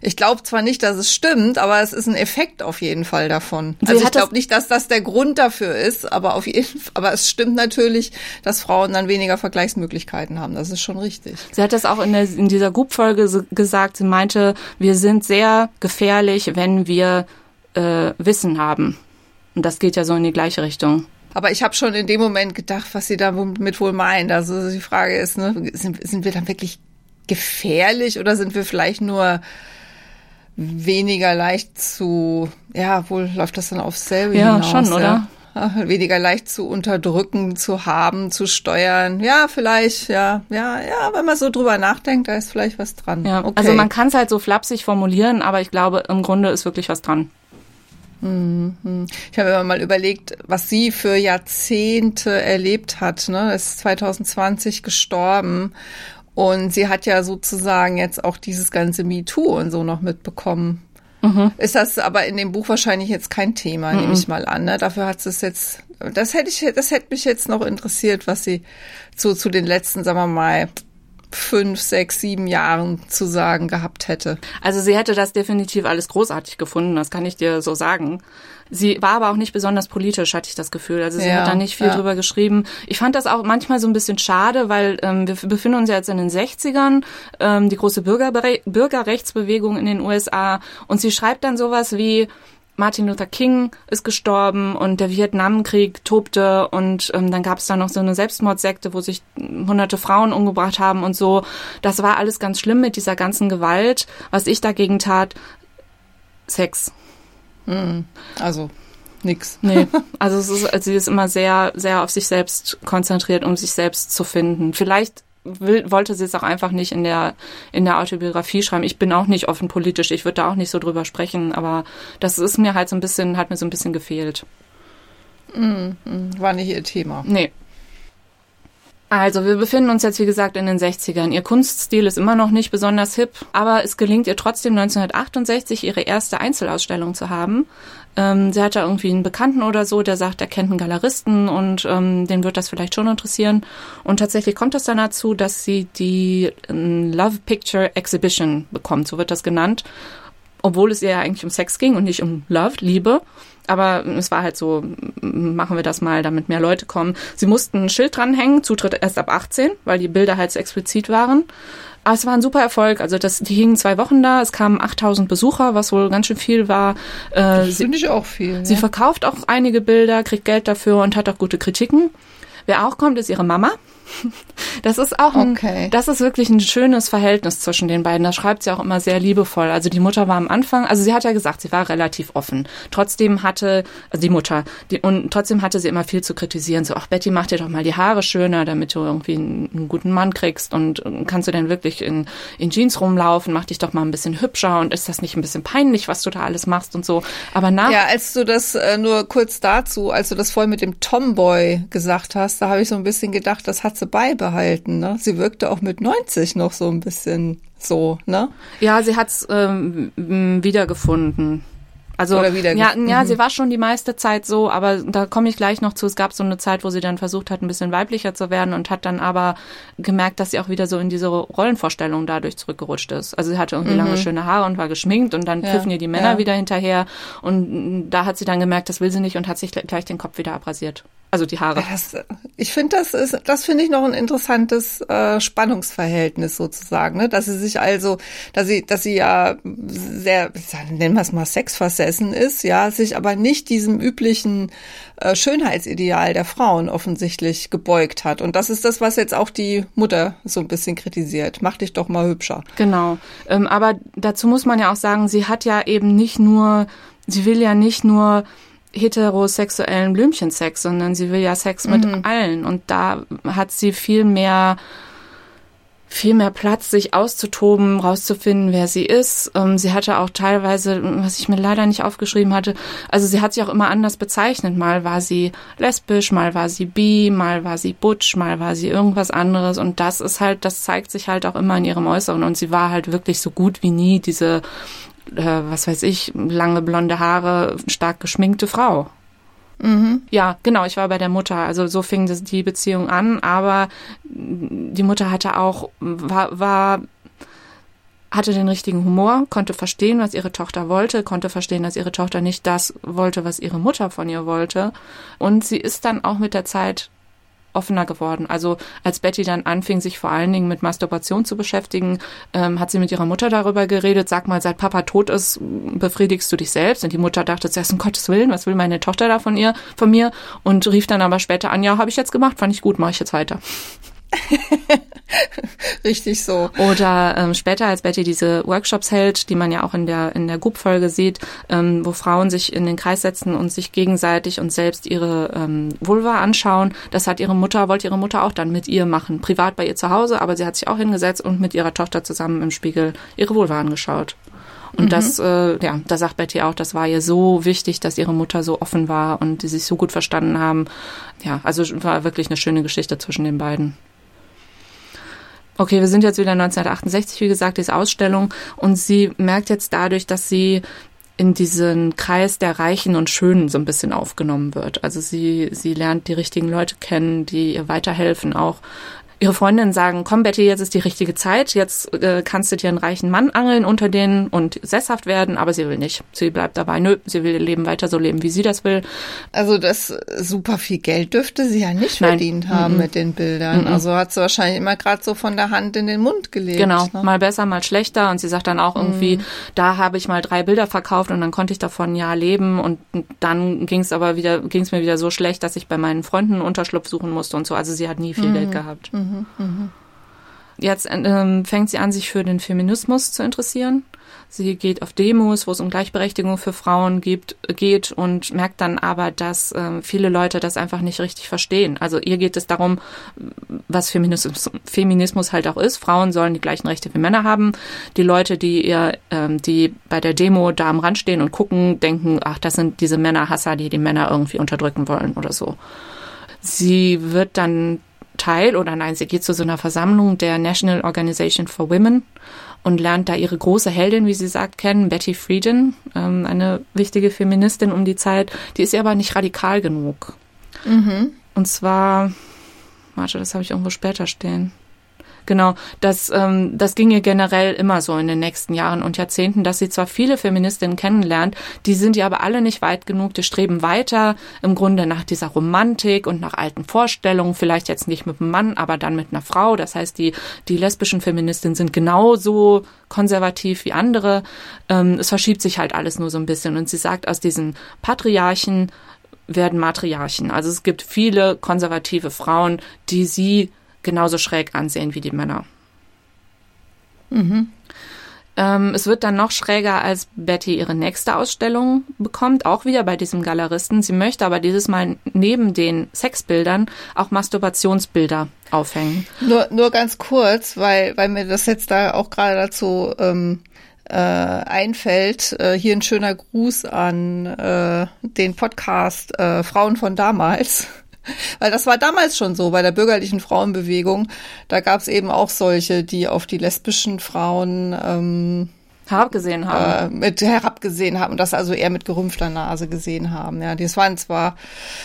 Speaker 2: ich glaube zwar nicht, dass es stimmt, aber es ist ein Effekt auf jeden Fall davon.
Speaker 1: Sie
Speaker 2: also ich glaube nicht, dass das der Grund dafür ist, aber auf jeden Fall, aber es stimmt natürlich, dass Frauen dann weniger Vergleichsmöglichkeiten haben. Das ist schon richtig.
Speaker 1: Sie hat das auch in, der, in dieser Group-Folge gesagt. Sie meinte, wir sind sehr gefährlich, wenn wir äh, Wissen haben. Und das geht ja so in die gleiche Richtung.
Speaker 2: Aber ich habe schon in dem Moment gedacht, was sie damit wohl meint. Also die Frage ist, ne, sind, sind wir dann wirklich gefährlich oder sind wir vielleicht nur weniger leicht zu, ja, wohl läuft das dann aufs selbe
Speaker 1: Ja,
Speaker 2: hinaus.
Speaker 1: schon, oder?
Speaker 2: Ja? Weniger leicht zu unterdrücken, zu haben, zu steuern. Ja, vielleicht, ja, ja, ja, wenn man so drüber nachdenkt, da ist vielleicht was dran.
Speaker 1: Ja,
Speaker 2: okay.
Speaker 1: also man kann es halt so flapsig formulieren, aber ich glaube, im Grunde ist wirklich was dran.
Speaker 2: Ich habe immer mal überlegt, was sie für Jahrzehnte erlebt hat. Ne? Ist 2020 gestorben und sie hat ja sozusagen jetzt auch dieses ganze MeToo und so noch mitbekommen. Mhm. Ist das aber in dem Buch wahrscheinlich jetzt kein Thema, mhm. nehme ich mal an. Ne? Dafür hat es jetzt, das hätte ich, das hätte mich jetzt noch interessiert, was sie zu, zu den letzten, sagen wir mal, fünf, sechs, sieben Jahren zu sagen gehabt hätte.
Speaker 1: Also sie hätte das definitiv alles großartig gefunden, das kann ich dir so sagen. Sie war aber auch nicht besonders politisch, hatte ich das Gefühl. Also sie ja, hat da nicht viel ja. drüber geschrieben. Ich fand das auch manchmal so ein bisschen schade, weil ähm, wir befinden uns ja jetzt in den 60ern, ähm, die große Bürgerbere Bürgerrechtsbewegung in den USA. Und sie schreibt dann sowas wie, Martin Luther King ist gestorben und der Vietnamkrieg tobte und ähm, dann gab es da noch so eine Selbstmordsekte, wo sich hunderte Frauen umgebracht haben und so. Das war alles ganz schlimm mit dieser ganzen Gewalt. Was ich dagegen tat, Sex.
Speaker 2: Mhm. Also nix.
Speaker 1: Nee, also es ist, also sie ist immer sehr, sehr auf sich selbst konzentriert, um sich selbst zu finden. Vielleicht will, wollte sie es auch einfach nicht in der, in der Autobiografie schreiben. Ich bin auch nicht offen politisch, ich würde da auch nicht so drüber sprechen, aber das ist mir halt so ein bisschen, hat mir so ein bisschen gefehlt.
Speaker 2: Mm, war nicht ihr Thema.
Speaker 1: Nee. Also, wir befinden uns jetzt, wie gesagt, in den 60ern. Ihr Kunststil ist immer noch nicht besonders hip, aber es gelingt ihr trotzdem 1968 ihre erste Einzelausstellung zu haben. Ähm, sie hat da irgendwie einen Bekannten oder so, der sagt, er kennt einen Galeristen und ähm, den wird das vielleicht schon interessieren. Und tatsächlich kommt es dann dazu, dass sie die ähm, Love Picture Exhibition bekommt, so wird das genannt. Obwohl es ihr ja eigentlich um Sex ging und nicht um Love, Liebe. Aber es war halt so, machen wir das mal, damit mehr Leute kommen. Sie mussten ein Schild dranhängen, Zutritt erst ab 18, weil die Bilder halt so explizit waren. Aber es war ein super Erfolg. Also das, die hingen zwei Wochen da. Es kamen 8000 Besucher, was wohl ganz schön viel war.
Speaker 2: Äh, das finde ich auch viel.
Speaker 1: Sie ja. verkauft auch einige Bilder, kriegt Geld dafür und hat auch gute Kritiken. Wer auch kommt, ist ihre Mama. Das ist auch ein, okay. das ist wirklich ein schönes Verhältnis zwischen den beiden. Das schreibt sie auch immer sehr liebevoll. Also die Mutter war am Anfang, also sie hat ja gesagt, sie war relativ offen. Trotzdem hatte, also die Mutter, die, und trotzdem hatte sie immer viel zu kritisieren. So, ach Betty, mach dir doch mal die Haare schöner, damit du irgendwie einen, einen guten Mann kriegst und kannst du denn wirklich in, in Jeans rumlaufen, mach dich doch mal ein bisschen hübscher und ist das nicht ein bisschen peinlich, was du da alles machst und so. Aber nach.
Speaker 2: Ja, als du das, äh, nur kurz dazu, als du das vorhin mit dem Tomboy gesagt hast, da habe ich so ein bisschen gedacht, das hat sie beibehalten. Ne? Sie wirkte auch mit 90 noch so ein bisschen so, ne?
Speaker 1: Ja, sie hat's ähm, wiedergefunden. Also ja, ja, mhm. sie war schon die meiste Zeit so, aber da komme ich gleich noch zu. Es gab so eine Zeit, wo sie dann versucht hat, ein bisschen weiblicher zu werden und hat dann aber gemerkt, dass sie auch wieder so in diese Rollenvorstellung dadurch zurückgerutscht ist. Also sie hatte irgendwie mhm. lange schöne Haare und war geschminkt und dann ja, pfiffen ihr die Männer ja. wieder hinterher und da hat sie dann gemerkt, das will sie nicht und hat sich gleich den Kopf wieder abrasiert. Also die Haare.
Speaker 2: Das, ich finde, das ist, das finde ich noch ein interessantes äh, Spannungsverhältnis sozusagen, ne? Dass sie sich also, dass sie, dass sie ja sehr, nennen wir es mal, sexversessen ist, ja, sich aber nicht diesem üblichen äh, Schönheitsideal der Frauen offensichtlich gebeugt hat. Und das ist das, was jetzt auch die Mutter so ein bisschen kritisiert. Mach dich doch mal hübscher.
Speaker 1: Genau. Ähm, aber dazu muss man ja auch sagen, sie hat ja eben nicht nur, sie will ja nicht nur heterosexuellen Blümchensex, sondern sie will ja Sex mit mhm. allen. Und da hat sie viel mehr viel mehr Platz, sich auszutoben, rauszufinden, wer sie ist. Ähm, sie hatte auch teilweise, was ich mir leider nicht aufgeschrieben hatte, also sie hat sich auch immer anders bezeichnet. Mal war sie lesbisch, mal war sie bi, mal war sie butch, mal war sie irgendwas anderes. Und das ist halt, das zeigt sich halt auch immer in ihrem Äußeren. Und sie war halt wirklich so gut wie nie diese äh, was weiß ich, lange blonde Haare, stark geschminkte Frau. Mhm. Ja, genau, ich war bei der Mutter. Also so fing das, die Beziehung an, aber die Mutter hatte auch, war, war hatte den richtigen Humor, konnte verstehen, was ihre Tochter wollte, konnte verstehen, dass ihre Tochter nicht das wollte, was ihre Mutter von ihr wollte. Und sie ist dann auch mit der Zeit offener geworden. Also als Betty dann anfing, sich vor allen Dingen mit Masturbation zu beschäftigen, ähm, hat sie mit ihrer Mutter darüber geredet. Sag mal, seit Papa tot ist, befriedigst du dich selbst? Und die Mutter dachte zuerst, um Gottes Willen, was will meine Tochter da von ihr, von mir? Und rief dann aber später an, ja, habe ich jetzt gemacht, fand ich gut, mache ich jetzt weiter.
Speaker 2: Richtig so.
Speaker 1: Oder ähm, später, als Betty diese Workshops hält, die man ja auch in der in der Group-Folge sieht, ähm, wo Frauen sich in den Kreis setzen und sich gegenseitig und selbst ihre ähm, Vulva anschauen. Das hat ihre Mutter, wollte ihre Mutter auch dann mit ihr machen. Privat bei ihr zu Hause, aber sie hat sich auch hingesetzt und mit ihrer Tochter zusammen im Spiegel ihre Vulva angeschaut. Und mhm. das, äh, ja, da sagt Betty auch, das war ihr so wichtig, dass ihre Mutter so offen war und die sich so gut verstanden haben. Ja, also war wirklich eine schöne Geschichte zwischen den beiden. Okay, wir sind jetzt wieder 1968, wie gesagt, diese Ausstellung. Und sie merkt jetzt dadurch, dass sie in diesen Kreis der Reichen und Schönen so ein bisschen aufgenommen wird. Also sie, sie lernt die richtigen Leute kennen, die ihr weiterhelfen auch ihre Freundinnen sagen, komm Betty, jetzt ist die richtige Zeit, jetzt äh, kannst du dir einen reichen Mann angeln unter denen und sesshaft werden, aber sie will nicht. Sie bleibt dabei, nö, sie will ihr Leben weiter so leben, wie sie das will.
Speaker 2: Also das super viel Geld dürfte sie ja nicht Nein. verdient haben -mm. mit den Bildern. Mm also hat sie wahrscheinlich immer gerade so von der Hand in den Mund gelebt.
Speaker 1: Genau, ne? mal besser, mal schlechter und sie sagt dann auch irgendwie, mhm. da habe ich mal drei Bilder verkauft und dann konnte ich davon ein Jahr leben und dann ging es aber wieder, ging es mir wieder so schlecht, dass ich bei meinen Freunden Unterschlupf suchen musste und so. Also sie hat nie viel mhm. Geld gehabt. Mhm. Jetzt ähm, fängt sie an, sich für den Feminismus zu interessieren. Sie geht auf Demos, wo es um Gleichberechtigung für Frauen gibt, geht und merkt dann aber, dass äh, viele Leute das einfach nicht richtig verstehen. Also ihr geht es darum, was Feminismus, Feminismus halt auch ist. Frauen sollen die gleichen Rechte wie Männer haben. Die Leute, die ihr, ähm, die bei der Demo da am Rand stehen und gucken, denken, ach, das sind diese Männerhasser, die die Männer irgendwie unterdrücken wollen oder so. Sie wird dann Teil oder nein, sie geht zu so einer Versammlung der National Organization for Women und lernt da ihre große Heldin, wie sie sagt, kennen, Betty Friedan, ähm, eine wichtige Feministin um die Zeit. Die ist ihr aber nicht radikal genug. Mhm. Und zwar, warte, das habe ich irgendwo später stehen. Genau, das, ähm, das ging ihr generell immer so in den nächsten Jahren und Jahrzehnten, dass sie zwar viele Feministinnen kennenlernt, die sind ihr aber alle nicht weit genug, die streben weiter im Grunde nach dieser Romantik und nach alten Vorstellungen, vielleicht jetzt nicht mit einem Mann, aber dann mit einer Frau. Das heißt, die, die lesbischen Feministinnen sind genauso konservativ wie andere. Ähm, es verschiebt sich halt alles nur so ein bisschen und sie sagt, aus diesen Patriarchen werden Matriarchen. Also es gibt viele konservative Frauen, die sie genauso schräg ansehen wie die Männer. Mhm. Ähm, es wird dann noch schräger, als Betty ihre nächste Ausstellung bekommt, auch wieder bei diesem Galeristen. Sie möchte aber dieses Mal neben den Sexbildern auch Masturbationsbilder aufhängen.
Speaker 2: Nur, nur ganz kurz, weil, weil mir das jetzt da auch gerade dazu ähm, äh, einfällt. Äh, hier ein schöner Gruß an äh, den Podcast äh, Frauen von damals. Weil das war damals schon so bei der bürgerlichen Frauenbewegung. Da gab es eben auch solche, die auf die lesbischen Frauen ähm,
Speaker 1: herabgesehen haben.
Speaker 2: Äh, mit herabgesehen haben und das also eher mit gerümpfter Nase gesehen haben. Ja, das waren zwar,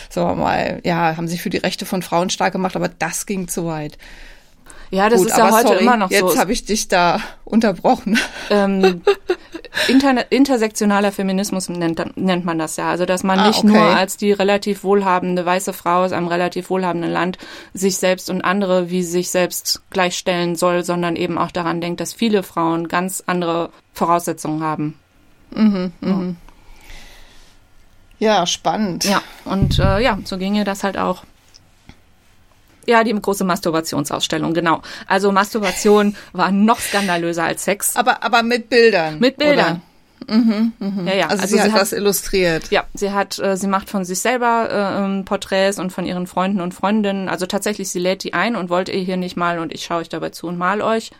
Speaker 2: sagen wir mal, ja, haben sich für die Rechte von Frauen stark gemacht, aber das ging zu weit.
Speaker 1: Ja, das Gut, ist ja heute sorry, immer noch
Speaker 2: jetzt
Speaker 1: so.
Speaker 2: Jetzt habe ich dich da unterbrochen.
Speaker 1: Ähm, inter, intersektionaler Feminismus nennt, nennt man das ja. Also dass man ah, nicht okay. nur als die relativ wohlhabende weiße Frau aus einem relativ wohlhabenden Land sich selbst und andere wie sich selbst gleichstellen soll, sondern eben auch daran denkt, dass viele Frauen ganz andere Voraussetzungen haben. Mhm,
Speaker 2: mhm. Ja, spannend.
Speaker 1: Ja, und äh, ja, so ginge das halt auch. Ja, die große Masturbationsausstellung, genau. Also Masturbation war noch skandalöser als Sex.
Speaker 2: Aber, aber mit Bildern.
Speaker 1: Mit Bildern.
Speaker 2: Mhm, mh. Ja, ja. Also, also sie, sie, hat das illustriert.
Speaker 1: Ja, sie hat, äh, sie macht von sich selber äh, ähm, Porträts und von ihren Freunden und Freundinnen. Also tatsächlich, sie lädt die ein und wollt ihr hier nicht mal und ich schaue euch dabei zu und mal euch.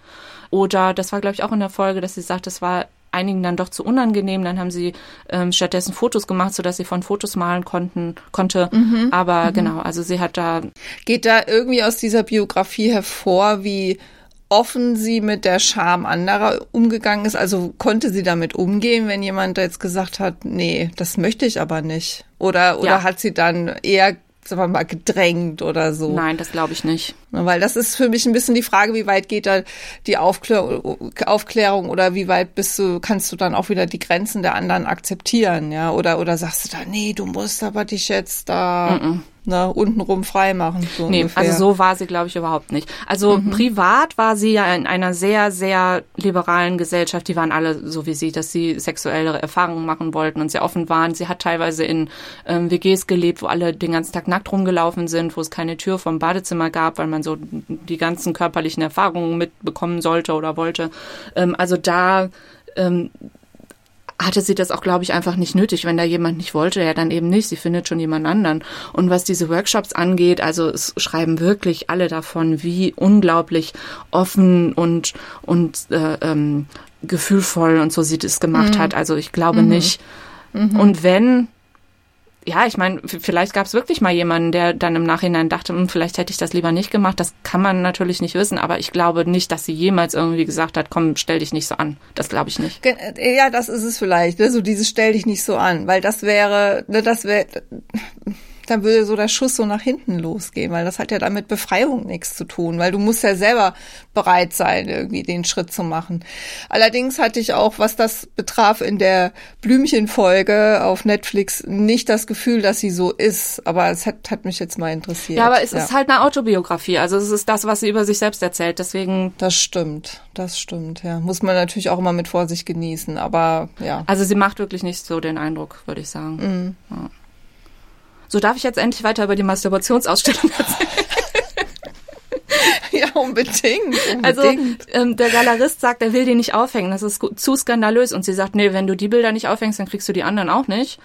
Speaker 1: Oder das war, glaube ich, auch in der Folge, dass sie sagt, das war einigen dann doch zu unangenehm. Dann haben sie ähm, stattdessen Fotos gemacht, sodass sie von Fotos malen konnten, konnte. Mhm. Aber mhm. genau, also sie hat da.
Speaker 2: Geht da irgendwie aus dieser Biografie hervor, wie offen sie mit der Scham anderer umgegangen ist. Also konnte sie damit umgehen, wenn jemand jetzt gesagt hat, nee, das möchte ich aber nicht. Oder, oder ja. hat sie dann eher sagen wir mal, gedrängt oder so.
Speaker 1: Nein, das glaube ich nicht.
Speaker 2: Weil das ist für mich ein bisschen die Frage, wie weit geht da die Aufklärung, Aufklärung oder wie weit bist du, kannst du dann auch wieder die Grenzen der anderen akzeptieren, ja? Oder, oder sagst du da, nee, du musst aber dich jetzt da. Mm -mm ne, untenrum frei machen.
Speaker 1: So nee, ungefähr. also so war sie, glaube ich, überhaupt nicht. Also mhm. privat war sie ja in einer sehr, sehr liberalen Gesellschaft. Die waren alle so wie sie, dass sie sexuelle Erfahrungen machen wollten und sehr offen waren. Sie hat teilweise in ähm, WGs gelebt, wo alle den ganzen Tag nackt rumgelaufen sind, wo es keine Tür vom Badezimmer gab, weil man so die ganzen körperlichen Erfahrungen mitbekommen sollte oder wollte. Ähm, also da ähm, hatte sie das auch, glaube ich, einfach nicht nötig. Wenn da jemand nicht wollte, ja, dann eben nicht. Sie findet schon jemand anderen. Und was diese Workshops angeht, also es schreiben wirklich alle davon, wie unglaublich offen und, und äh, ähm, gefühlvoll und so sie das gemacht mhm. hat. Also ich glaube mhm. nicht. Mhm. Und wenn, ja, ich meine, vielleicht gab es wirklich mal jemanden, der dann im Nachhinein dachte, hm, vielleicht hätte ich das lieber nicht gemacht. Das kann man natürlich nicht wissen, aber ich glaube nicht, dass sie jemals irgendwie gesagt hat, komm, stell dich nicht so an. Das glaube ich nicht.
Speaker 2: Ja, das ist es vielleicht, ne? so dieses stell dich nicht so an, weil das wäre, ne, das wäre dann würde so der Schuss so nach hinten losgehen, weil das hat ja damit Befreiung nichts zu tun, weil du musst ja selber bereit sein, irgendwie den Schritt zu machen. Allerdings hatte ich auch, was das betraf, in der Blümchenfolge auf Netflix nicht das Gefühl, dass sie so ist, aber es hat, hat mich jetzt mal interessiert.
Speaker 1: Ja, aber es ja. ist halt eine Autobiografie, also es ist das, was sie über sich selbst erzählt, deswegen.
Speaker 2: Das stimmt, das stimmt, ja. Muss man natürlich auch immer mit Vorsicht genießen, aber ja.
Speaker 1: Also sie macht wirklich nicht so den Eindruck, würde ich sagen. Mhm. Ja. So darf ich jetzt endlich weiter über die Masturbationsausstellung erzählen.
Speaker 2: ja, unbedingt. unbedingt.
Speaker 1: Also ähm, der Galerist sagt, er will die nicht aufhängen. Das ist zu skandalös. Und sie sagt, nee, wenn du die Bilder nicht aufhängst, dann kriegst du die anderen auch nicht.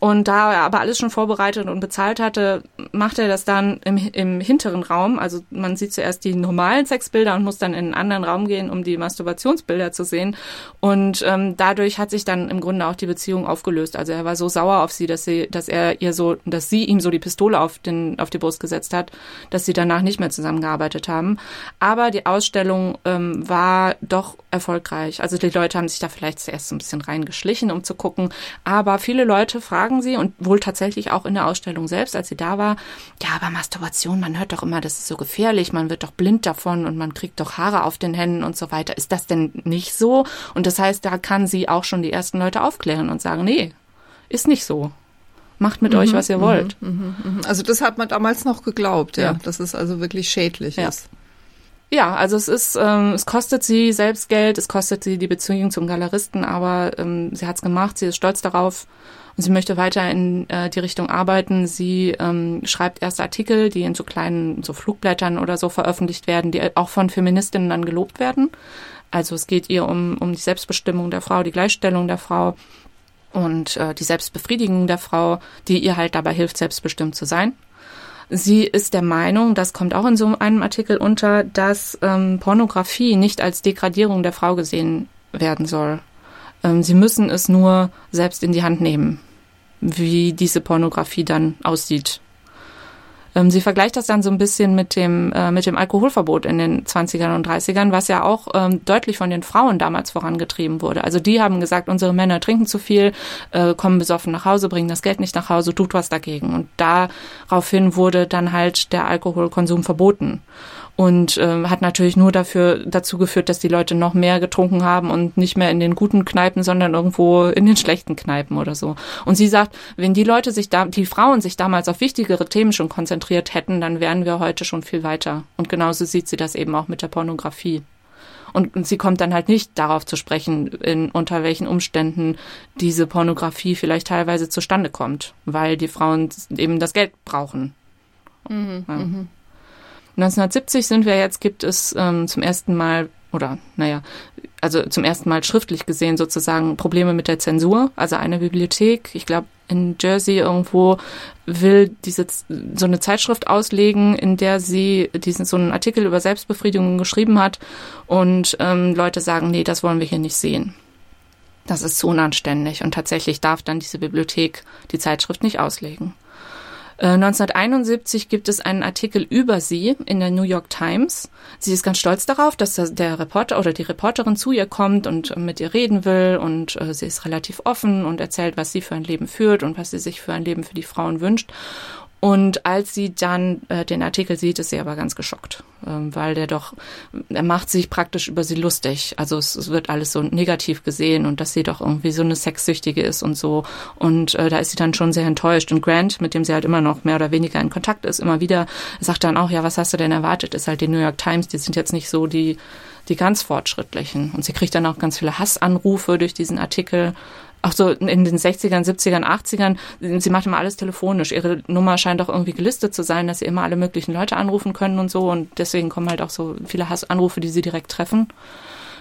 Speaker 1: Und da er aber alles schon vorbereitet und bezahlt hatte, macht er das dann im, im hinteren Raum. Also man sieht zuerst die normalen Sexbilder und muss dann in einen anderen Raum gehen, um die Masturbationsbilder zu sehen. Und ähm, dadurch hat sich dann im Grunde auch die Beziehung aufgelöst. Also er war so sauer auf sie, dass sie, dass er ihr so, dass sie ihm so die Pistole auf den auf die Brust gesetzt hat, dass sie danach nicht mehr zusammengearbeitet haben. Aber die Ausstellung ähm, war doch erfolgreich. Also die Leute haben sich da vielleicht zuerst so ein bisschen reingeschlichen, um zu gucken. Aber viele Leute fragen sagen sie und wohl tatsächlich auch in der Ausstellung selbst, als sie da war, ja, aber Masturbation, man hört doch immer, das ist so gefährlich, man wird doch blind davon und man kriegt doch Haare auf den Händen und so weiter. Ist das denn nicht so? Und das heißt, da kann sie auch schon die ersten Leute aufklären und sagen, nee, ist nicht so. Macht mit mhm, euch, was ihr wollt.
Speaker 2: Mhm, mhm, also das hat man damals noch geglaubt, ja, ja. dass es also wirklich schädlich ja. ist.
Speaker 1: Ja, also es ist, ähm, es kostet sie selbst Geld, es kostet sie die Beziehung zum Galeristen, aber ähm, sie hat's gemacht, sie ist stolz darauf und sie möchte weiter in äh, die Richtung arbeiten. Sie ähm, schreibt erste Artikel, die in so kleinen so Flugblättern oder so veröffentlicht werden, die auch von Feministinnen dann gelobt werden. Also es geht ihr um, um die Selbstbestimmung der Frau, die Gleichstellung der Frau und äh, die Selbstbefriedigung der Frau, die ihr halt dabei hilft, selbstbestimmt zu sein. Sie ist der Meinung, das kommt auch in so einem Artikel unter, dass ähm, Pornografie nicht als Degradierung der Frau gesehen werden soll. Ähm, sie müssen es nur selbst in die Hand nehmen, wie diese Pornografie dann aussieht. Ähm, sie vergleicht das dann so ein bisschen mit dem, äh, mit dem Alkoholverbot in den 20ern und 30ern, was ja auch ähm, deutlich von den Frauen damals vorangetrieben wurde. Also die haben gesagt, unsere Männer trinken zu viel, äh, kommen besoffen nach Hause, bringen das Geld nicht nach Hause, tut was dagegen. Und daraufhin wurde dann halt der Alkoholkonsum verboten und äh, hat natürlich nur dafür dazu geführt, dass die Leute noch mehr getrunken haben und nicht mehr in den guten Kneipen, sondern irgendwo in den schlechten Kneipen oder so. Und sie sagt, wenn die Leute sich da, die Frauen sich damals auf wichtigere Themen schon konzentriert hätten, dann wären wir heute schon viel weiter. Und genauso sieht sie das eben auch mit der Pornografie. Und, und sie kommt dann halt nicht darauf zu sprechen, in, unter welchen Umständen diese Pornografie vielleicht teilweise zustande kommt, weil die Frauen eben das Geld brauchen. Mhm, ja. Mhm. 1970 sind wir jetzt, gibt es ähm, zum ersten Mal oder naja, also zum ersten Mal schriftlich gesehen sozusagen Probleme mit der Zensur. Also eine Bibliothek, ich glaube in Jersey irgendwo, will diese so eine Zeitschrift auslegen, in der sie diesen so einen Artikel über Selbstbefriedigung geschrieben hat und ähm, Leute sagen, nee, das wollen wir hier nicht sehen. Das ist zu unanständig und tatsächlich darf dann diese Bibliothek die Zeitschrift nicht auslegen. 1971 äh, gibt es einen Artikel über sie in der New York Times. Sie ist ganz stolz darauf, dass der Reporter oder die Reporterin zu ihr kommt und mit ihr reden will und äh, sie ist relativ offen und erzählt, was sie für ein Leben führt und was sie sich für ein Leben für die Frauen wünscht. Und als sie dann äh, den Artikel sieht, ist sie aber ganz geschockt, ähm, weil der doch, er macht sich praktisch über sie lustig. Also es, es, wird alles so negativ gesehen und dass sie doch irgendwie so eine Sexsüchtige ist und so. Und äh, da ist sie dann schon sehr enttäuscht. Und Grant, mit dem sie halt immer noch mehr oder weniger in Kontakt ist, immer wieder, sagt dann auch, ja, was hast du denn erwartet? Ist halt die New York Times, die sind jetzt nicht so die, die ganz fortschrittlichen. Und sie kriegt dann auch ganz viele Hassanrufe durch diesen Artikel auch so in den 60ern, 70ern, 80ern, sie macht immer alles telefonisch. Ihre Nummer scheint auch irgendwie gelistet zu sein, dass sie immer alle möglichen Leute anrufen können und so. Und deswegen kommen halt auch so viele Hassanrufe, die sie direkt treffen.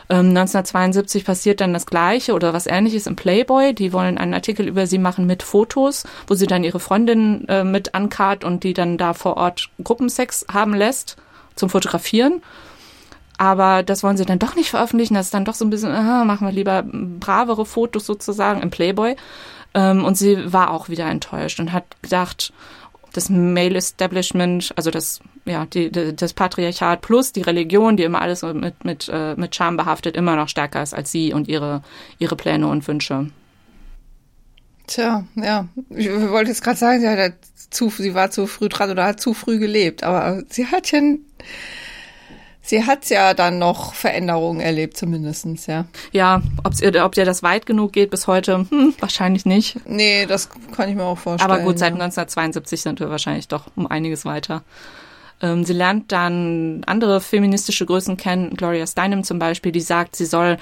Speaker 1: Ähm, 1972 passiert dann das Gleiche oder was Ähnliches im Playboy. Die wollen einen Artikel über sie machen mit Fotos, wo sie dann ihre Freundin äh, mit ankart und die dann da vor Ort Gruppensex haben lässt zum Fotografieren. Aber das wollen sie dann doch nicht veröffentlichen. Das ist dann doch so ein bisschen, aha, machen wir lieber bravere Fotos sozusagen im Playboy. Ähm, und sie war auch wieder enttäuscht und hat gedacht, das Male Establishment, also das, ja, die, die, das Patriarchat plus die Religion, die immer alles mit, mit, äh, mit Scham behaftet, immer noch stärker ist als sie und ihre, ihre Pläne und Wünsche.
Speaker 2: Tja, ja. Ich wollte jetzt gerade sagen, sie, hat zu, sie war zu früh dran oder hat zu früh gelebt, aber sie hat ja Sie hat ja dann noch Veränderungen erlebt, zumindestens, ja.
Speaker 1: Ja, ob's ihr, ob dir das weit genug geht bis heute, hm, wahrscheinlich nicht.
Speaker 2: Nee, das kann ich mir auch vorstellen.
Speaker 1: Aber gut, seit ja. 1972 sind wir wahrscheinlich doch um einiges weiter. Ähm, sie lernt dann andere feministische Größen kennen, Gloria Steinem zum Beispiel, die sagt, sie soll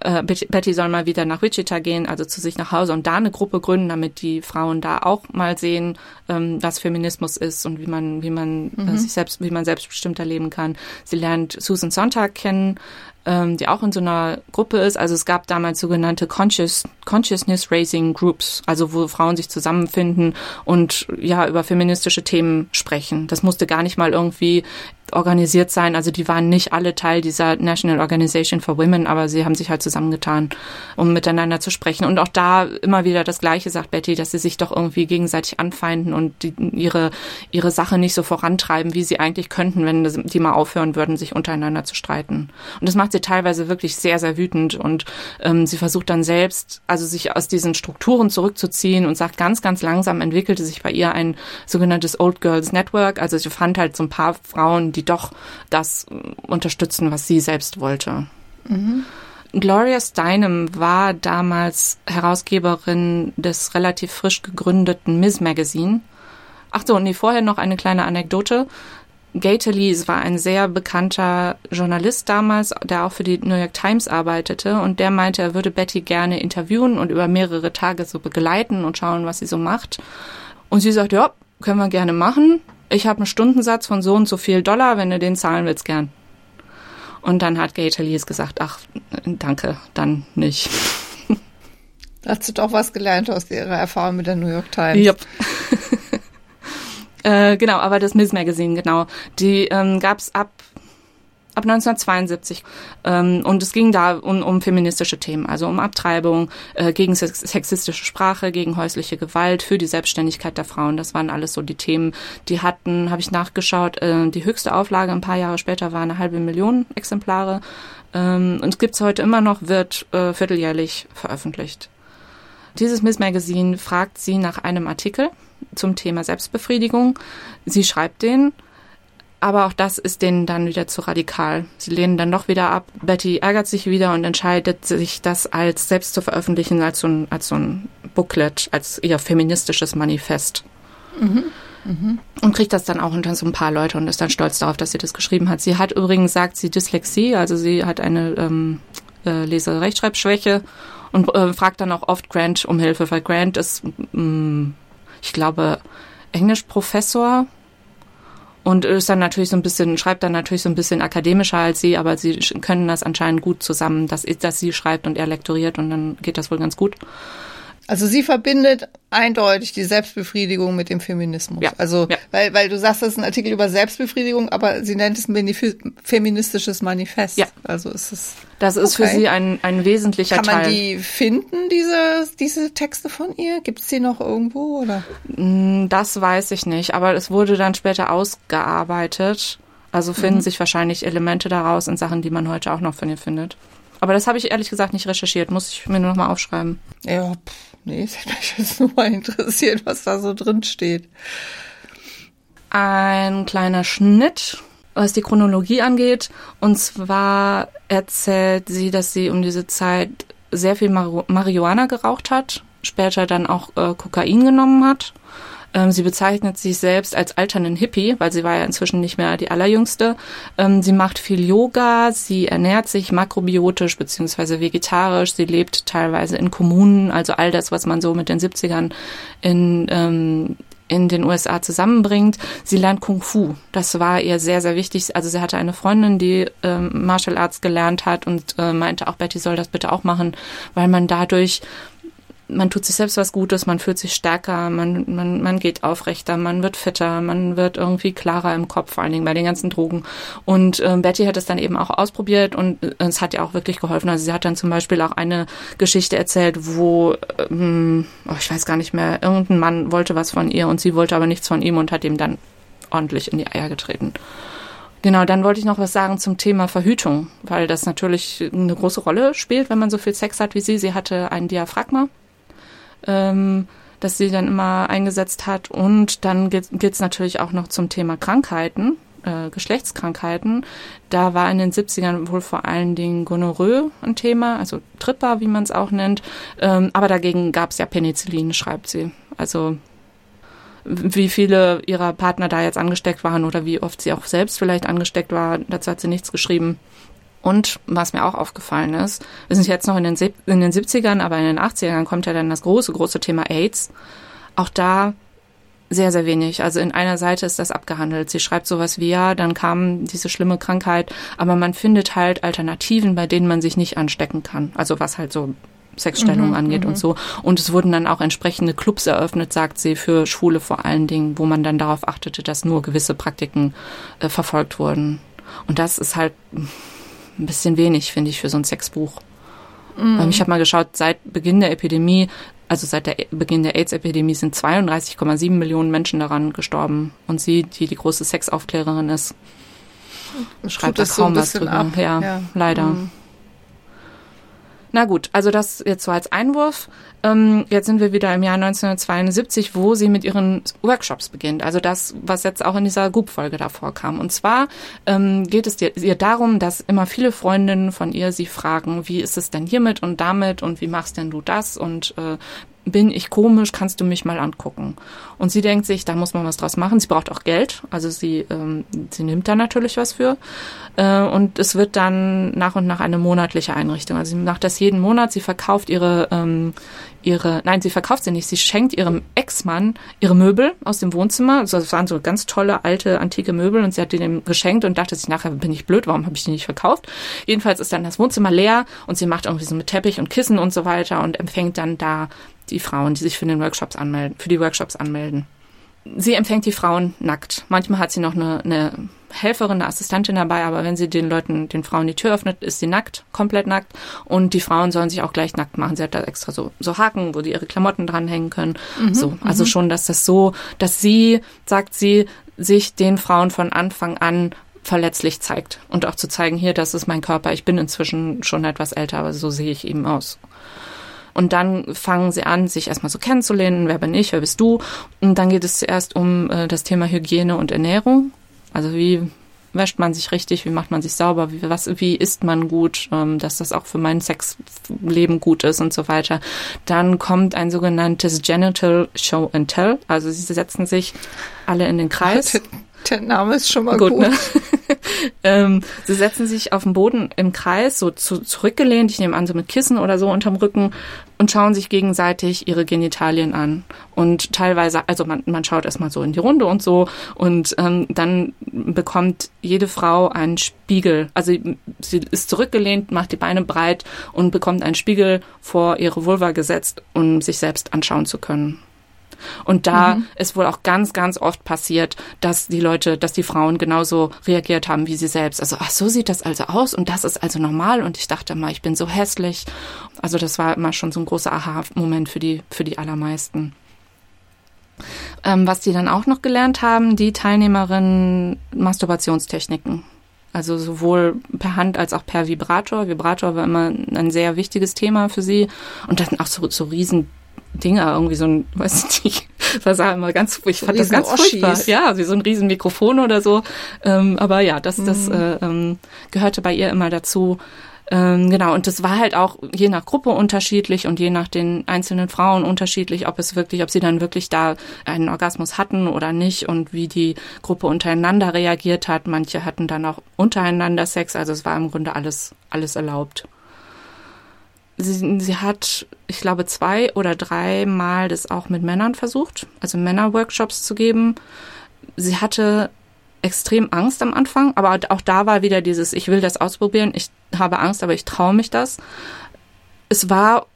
Speaker 1: äh, Betty soll mal wieder nach Wichita gehen, also zu sich nach Hause und da eine Gruppe gründen, damit die Frauen da auch mal sehen, ähm, was Feminismus ist und wie man, wie man äh, mhm. äh, sich selbst, wie man selbstbestimmter leben kann. Sie lernt Susan Sontag kennen, ähm, die auch in so einer Gruppe ist. Also es gab damals sogenannte Conscious, Consciousness Raising Groups, also wo Frauen sich zusammenfinden und ja über feministische Themen sprechen. Das musste gar nicht mal irgendwie organisiert sein. Also die waren nicht alle Teil dieser National Organization for Women, aber sie haben sich halt zusammengetan, um miteinander zu sprechen. Und auch da immer wieder das Gleiche sagt Betty, dass sie sich doch irgendwie gegenseitig anfeinden und die, ihre, ihre Sache nicht so vorantreiben, wie sie eigentlich könnten, wenn die mal aufhören würden, sich untereinander zu streiten. Und das macht sie teilweise wirklich sehr, sehr wütend und ähm, sie versucht dann selbst, also sich aus diesen Strukturen zurückzuziehen und sagt, ganz, ganz langsam entwickelte sich bei ihr ein sogenanntes Old Girls Network. Also sie fand halt so ein paar Frauen, die die doch das unterstützen, was sie selbst wollte. Mhm. Gloria Steinem war damals Herausgeberin des relativ frisch gegründeten Ms. Magazine. Ach so, nee, vorher noch eine kleine Anekdote. Lees war ein sehr bekannter Journalist damals, der auch für die New York Times arbeitete und der meinte, er würde Betty gerne interviewen und über mehrere Tage so begleiten und schauen, was sie so macht. Und sie sagt, ja, können wir gerne machen ich habe einen Stundensatz von so und so viel Dollar, wenn du den zahlen willst, gern. Und dann hat Gator Lees gesagt, ach, danke, dann nicht.
Speaker 2: Hast du doch was gelernt aus ihrer Erfahrung mit der New York Times?
Speaker 1: Yep. äh, genau, aber das Miss Magazine, genau. Die ähm, gab es ab ab 1972. Ähm, und es ging da um, um feministische Themen, also um Abtreibung, äh, gegen sexistische Sprache, gegen häusliche Gewalt, für die Selbstständigkeit der Frauen. Das waren alles so die Themen, die hatten, habe ich nachgeschaut, äh, die höchste Auflage ein paar Jahre später war eine halbe Million Exemplare. Ähm, und es heute immer noch, wird äh, vierteljährlich veröffentlicht. Dieses Miss Magazine fragt sie nach einem Artikel zum Thema Selbstbefriedigung. Sie schreibt den aber auch das ist denen dann wieder zu radikal. Sie lehnen dann doch wieder ab. Betty ärgert sich wieder und entscheidet sich, das als selbst zu veröffentlichen, als so ein, als so ein Booklet, als ihr feministisches Manifest. Mhm. Mhm. Und kriegt das dann auch unter so ein paar Leute und ist dann stolz darauf, dass sie das geschrieben hat. Sie hat übrigens, sagt sie, Dyslexie, also sie hat eine ähm, äh, Lese-Rechtschreibschwäche und äh, fragt dann auch oft Grant um Hilfe, weil Grant ist, mh, mm, ich glaube, Englischprofessor und ist dann natürlich so ein bisschen, schreibt dann natürlich so ein bisschen akademischer als sie, aber sie können das anscheinend gut zusammen, dass, dass sie schreibt und er lektoriert und dann geht das wohl ganz gut.
Speaker 2: Also sie verbindet eindeutig die Selbstbefriedigung mit dem Feminismus. Ja, also, ja. weil, weil du sagst, das ist ein Artikel über Selbstbefriedigung, aber sie nennt es ein feministisches Manifest. Ja. Also ist es.
Speaker 1: Das ist okay. für sie ein, ein wesentlicher
Speaker 2: Teil.
Speaker 1: Kann
Speaker 2: man die finden, diese, diese Texte von ihr? Gibt es die noch irgendwo, oder?
Speaker 1: Mm, das weiß ich nicht, aber es wurde dann später ausgearbeitet. Also finden mhm. sich wahrscheinlich Elemente daraus in Sachen, die man heute auch noch von ihr findet. Aber das habe ich ehrlich gesagt nicht recherchiert, muss ich mir nur noch mal aufschreiben.
Speaker 2: Ja, pff Nee, es hätte mich jetzt nur mal interessiert, was da so drin steht.
Speaker 1: Ein kleiner Schnitt, was die Chronologie angeht. Und zwar erzählt sie, dass sie um diese Zeit sehr viel Mar Marihuana geraucht hat, später dann auch äh, Kokain genommen hat ähm, sie bezeichnet sich selbst als alternden Hippie, weil sie war ja inzwischen nicht mehr die allerjüngste. Ähm, sie macht viel Yoga, sie ernährt sich makrobiotisch beziehungsweise vegetarisch, sie lebt teilweise in Kommunen, also all das, was man so mit den 70ern in ähm, in den USA zusammenbringt. Sie lernt Kung Fu. Das war ihr sehr, sehr wichtig. Also sie hatte eine Freundin, die ähm, Martial Arts gelernt hat und äh, meinte auch, Betty soll das bitte auch machen, weil man dadurch man tut sich selbst was Gutes, man fühlt sich stärker, man, man, man geht aufrechter, man wird fitter, man wird irgendwie klarer im Kopf, vor allen Dingen bei den ganzen Drogen. Und äh, Betty hat es dann eben auch ausprobiert und äh, es hat ja auch wirklich geholfen. Also sie hat dann zum Beispiel auch eine Geschichte erzählt, wo, ähm, oh, ich weiß gar nicht mehr, irgendein Mann wollte was von ihr und sie wollte aber nichts von ihm und hat ihm dann ordentlich in die Eier getreten. Genau, dann wollte ich noch was sagen zum Thema Verhütung, weil das natürlich eine große Rolle spielt, wenn man so viel Sex hat wie sie. Sie hatte ein Diaphragma ähm, das sie dann immer eingesetzt hat. Und dann geht es natürlich auch noch zum Thema Krankheiten, äh, Geschlechtskrankheiten. Da war in den 70ern wohl vor allen Dingen Gonorrhoe ein Thema, also Tripper, wie man es auch nennt. Ähm, aber dagegen gab es ja Penicillin, schreibt sie. Also wie viele ihrer Partner da jetzt angesteckt waren oder wie oft sie auch selbst vielleicht angesteckt war, dazu hat sie nichts geschrieben. Und was mir auch aufgefallen ist, wir sind jetzt noch in den, in den 70ern, aber in den 80ern kommt ja dann das große, große Thema AIDS. Auch da sehr, sehr wenig. Also in einer Seite ist das abgehandelt. Sie schreibt sowas wie, ja, dann kam diese schlimme Krankheit, aber man findet halt Alternativen, bei denen man sich nicht anstecken kann. Also was halt so Sexstellung mhm, angeht und mhm. so. Und es wurden dann auch entsprechende Clubs eröffnet, sagt sie, für Schwule vor allen Dingen, wo man dann darauf achtete, dass nur gewisse Praktiken äh, verfolgt wurden. Und das ist halt ein bisschen wenig, finde ich, für so ein Sexbuch. Mhm. Ich habe mal geschaut, seit Beginn der Epidemie, also seit der Beginn der AIDS-Epidemie sind 32,7 Millionen Menschen daran gestorben. Und sie, die die große Sexaufklärerin ist, schreibt da kaum so was drüber. Ja, ja. leider. Mhm. Na gut, also das jetzt so als Einwurf. Ähm, jetzt sind wir wieder im Jahr 1972, wo sie mit ihren Workshops beginnt. Also das, was jetzt auch in dieser Goop-Folge davor kam. Und zwar ähm, geht es ihr, darum, dass immer viele Freundinnen von ihr sie fragen, wie ist es denn hiermit und damit und wie machst denn du das und äh, bin ich komisch, kannst du mich mal angucken. Und sie denkt sich, da muss man was draus machen. Sie braucht auch Geld, also sie, ähm, sie nimmt da natürlich was für. Äh, und es wird dann nach und nach eine monatliche Einrichtung. Also sie macht das jeden Monat, sie verkauft ihre, ähm, ihre, nein, sie verkauft sie nicht, sie schenkt ihrem Ex-Mann ihre Möbel aus dem Wohnzimmer. Also das waren so ganz tolle, alte, antike Möbel und sie hat die dem geschenkt und dachte sich nachher, bin ich blöd, warum habe ich die nicht verkauft? Jedenfalls ist dann das Wohnzimmer leer und sie macht irgendwie so mit Teppich und Kissen und so weiter und empfängt dann da die Frauen, die sich für den Workshops anmelden, für die Workshops anmelden. Sie empfängt die Frauen nackt. Manchmal hat sie noch eine, eine Helferin, eine Assistentin dabei, aber wenn sie den Leuten, den Frauen die Tür öffnet, ist sie nackt, komplett nackt. Und die Frauen sollen sich auch gleich nackt machen. Sie hat da extra so, so Haken, wo die ihre Klamotten dranhängen können. Mhm, so, also mhm. schon, dass das so, dass sie, sagt sie, sich den Frauen von Anfang an verletzlich zeigt. Und auch zu zeigen, hier, das ist mein Körper. Ich bin inzwischen schon etwas älter, aber so sehe ich eben aus. Und dann fangen sie an, sich erstmal so kennenzulernen, wer bin ich, wer bist du. Und dann geht es zuerst um äh, das Thema Hygiene und Ernährung. Also wie wäscht man sich richtig, wie macht man sich sauber, wie, was, wie isst man gut, ähm, dass das auch für mein Sexleben gut ist und so weiter. Dann kommt ein sogenanntes Genital Show and Tell. Also sie setzen sich alle in den Kreis.
Speaker 2: Der Name ist schon mal gut. gut. Ne?
Speaker 1: ähm, sie setzen sich auf dem Boden im Kreis, so zu, zurückgelehnt, ich nehme an, so mit Kissen oder so unterm Rücken und schauen sich gegenseitig ihre Genitalien an. Und teilweise, also man, man schaut erstmal so in die Runde und so und ähm, dann bekommt jede Frau einen Spiegel. Also sie ist zurückgelehnt, macht die Beine breit und bekommt einen Spiegel vor ihre Vulva gesetzt, um sich selbst anschauen zu können. Und da mhm. ist wohl auch ganz, ganz oft passiert, dass die Leute, dass die Frauen genauso reagiert haben wie sie selbst. Also, ach, so sieht das also aus und das ist also normal. Und ich dachte mal, ich bin so hässlich. Also, das war immer schon so ein großer Aha-Moment für die, für die allermeisten. Ähm, was die dann auch noch gelernt haben, die Teilnehmerinnen Masturbationstechniken. Also sowohl per Hand als auch per Vibrator. Vibrator war immer ein sehr wichtiges Thema für sie. Und das sind auch so, so riesen Dinger, irgendwie so ein, weiß ich nicht, was war immer ganz, ich fand das ganz Oschis. furchtbar. Ja, wie so ein riesen Mikrofon oder so. Ähm, aber ja, das, das mhm. äh, ähm, gehörte bei ihr immer dazu. Ähm, genau, und das war halt auch je nach Gruppe unterschiedlich und je nach den einzelnen Frauen unterschiedlich, ob es wirklich, ob sie dann wirklich da einen Orgasmus hatten oder nicht und wie die Gruppe untereinander reagiert hat. Manche hatten dann auch untereinander Sex, also es war im Grunde alles, alles erlaubt sie, sie hat, ich glaube, zwei oder dreimal das auch mit Männern versucht, also Männerworkshops zu geben. Sie hatte extrem Angst am Anfang, aber auch da war wieder dieses, ich will das ausprobieren, ich habe Angst, aber ich traue mich das. Es war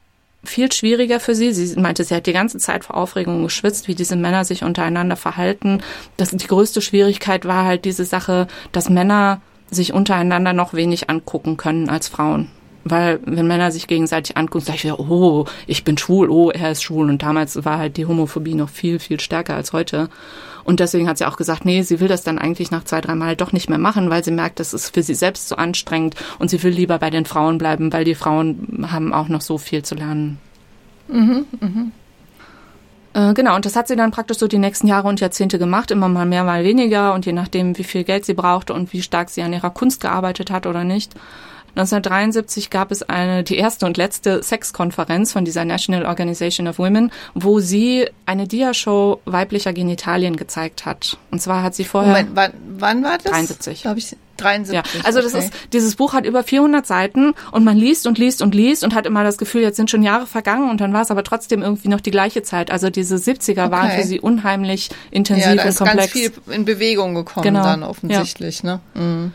Speaker 1: viel schwieriger für sie. Sie meinte, sie hat die ganze Zeit vor Aufregung geschwitzt, wie diese Männer sich untereinander verhalten. Das, die größte Schwierigkeit war halt diese Sache, dass Männer sich untereinander noch wenig angucken können als Frauen. Weil wenn Männer sich gegenseitig angucken, sag ich wieder, oh, ich bin schwul, oh, er ist schwul. Und damals war halt die Homophobie noch viel, viel stärker als heute. Und deswegen hat sie auch gesagt, nee, sie will das dann eigentlich nach zwei, drei Mal doch nicht mehr machen, weil sie merkt, das ist für sie selbst so anstrengend und sie will lieber bei den Frauen bleiben, weil die Frauen haben auch noch so viel zu lernen. Mhm, mhm. Äh, genau, und das hat sie dann praktisch so die nächsten Jahre und Jahrzehnte gemacht, immer mal mehr, mal weniger und je nachdem, wie viel Geld sie brauchte und wie stark sie an ihrer Kunst gearbeitet hat oder nicht. 1973 gab es eine, die erste und letzte Sexkonferenz von dieser National Organization of Women, wo sie eine Dia-Show weiblicher Genitalien gezeigt hat. Und zwar hat sie vorher.
Speaker 2: Moment, wann, wann war das?
Speaker 1: 73.
Speaker 2: Da ich 73.
Speaker 1: Ja, also das ist, dieses Buch hat über 400 Seiten und man liest und liest und liest und hat immer das Gefühl, jetzt sind schon Jahre vergangen und dann war es aber trotzdem irgendwie noch die gleiche Zeit. Also diese 70er okay. waren für sie unheimlich intensiv ja, da ist und komplex.
Speaker 2: ganz viel in Bewegung gekommen genau. dann offensichtlich, ja. ne? Mhm.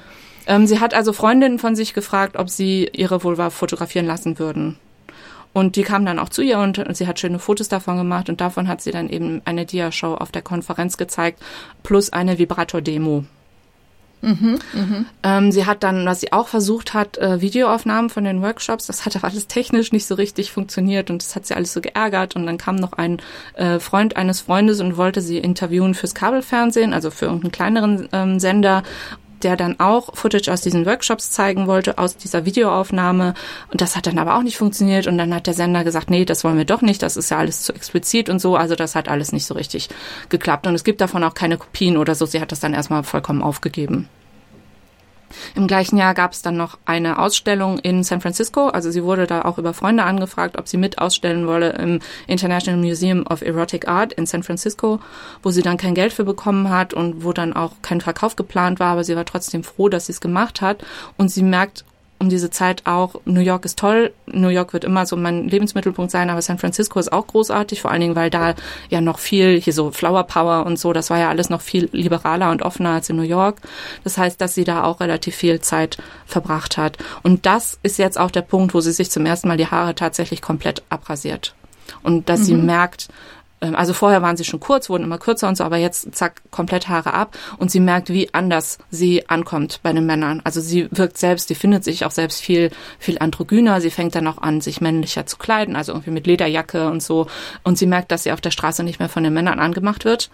Speaker 1: Ähm, sie hat also Freundinnen von sich gefragt, ob sie ihre Vulva fotografieren lassen würden. Und die kamen dann auch zu ihr und, sie hat schöne Fotos davon gemacht und davon hat sie dann eben eine Dia-Show auf der Konferenz gezeigt, plus eine Vibrator-Demo. Mhm, mh. ähm, sie hat dann, was sie auch versucht hat, äh, Videoaufnahmen von den Workshops. Das hat aber alles technisch nicht so richtig funktioniert und das hat sie alles so geärgert. Und dann kam noch ein äh, Freund eines Freundes und wollte sie interviewen fürs Kabelfernsehen, also für irgendeinen kleineren ähm, Sender der dann auch Footage aus diesen Workshops zeigen wollte, aus dieser Videoaufnahme. Und das hat dann aber auch nicht funktioniert. Und dann hat der Sender gesagt, nee, das wollen wir doch nicht, das ist ja alles zu explizit und so. Also das hat alles nicht so richtig geklappt. Und es gibt davon auch keine Kopien oder so. Sie hat das dann erstmal vollkommen aufgegeben. Im gleichen Jahr gab es dann noch eine Ausstellung in San Francisco. Also sie wurde da auch über Freunde angefragt, ob sie mit ausstellen wolle im International Museum of Erotic Art in San Francisco, wo sie dann kein Geld für bekommen hat und wo dann auch kein Verkauf geplant war, aber sie war trotzdem froh, dass sie es gemacht hat. Und sie merkt um diese Zeit auch, New York ist toll, New York wird immer so mein Lebensmittelpunkt sein, aber San Francisco ist auch großartig, vor allen Dingen, weil da ja noch viel, hier so Flower Power und so, das war ja alles noch viel liberaler und offener als in New York. Das heißt, dass sie da auch relativ viel Zeit verbracht hat. Und das ist jetzt auch der Punkt, wo sie sich zum ersten Mal die Haare tatsächlich komplett abrasiert. Und dass mhm. sie merkt, also vorher waren sie schon kurz, wurden immer kürzer und so, aber jetzt zack, komplett Haare ab und sie merkt, wie anders sie ankommt bei den Männern. Also sie wirkt selbst, die findet sich auch selbst viel, viel androgyner. Sie fängt dann auch an, sich männlicher zu kleiden, also irgendwie mit Lederjacke und so. Und sie merkt, dass sie auf der Straße nicht mehr von den Männern angemacht wird.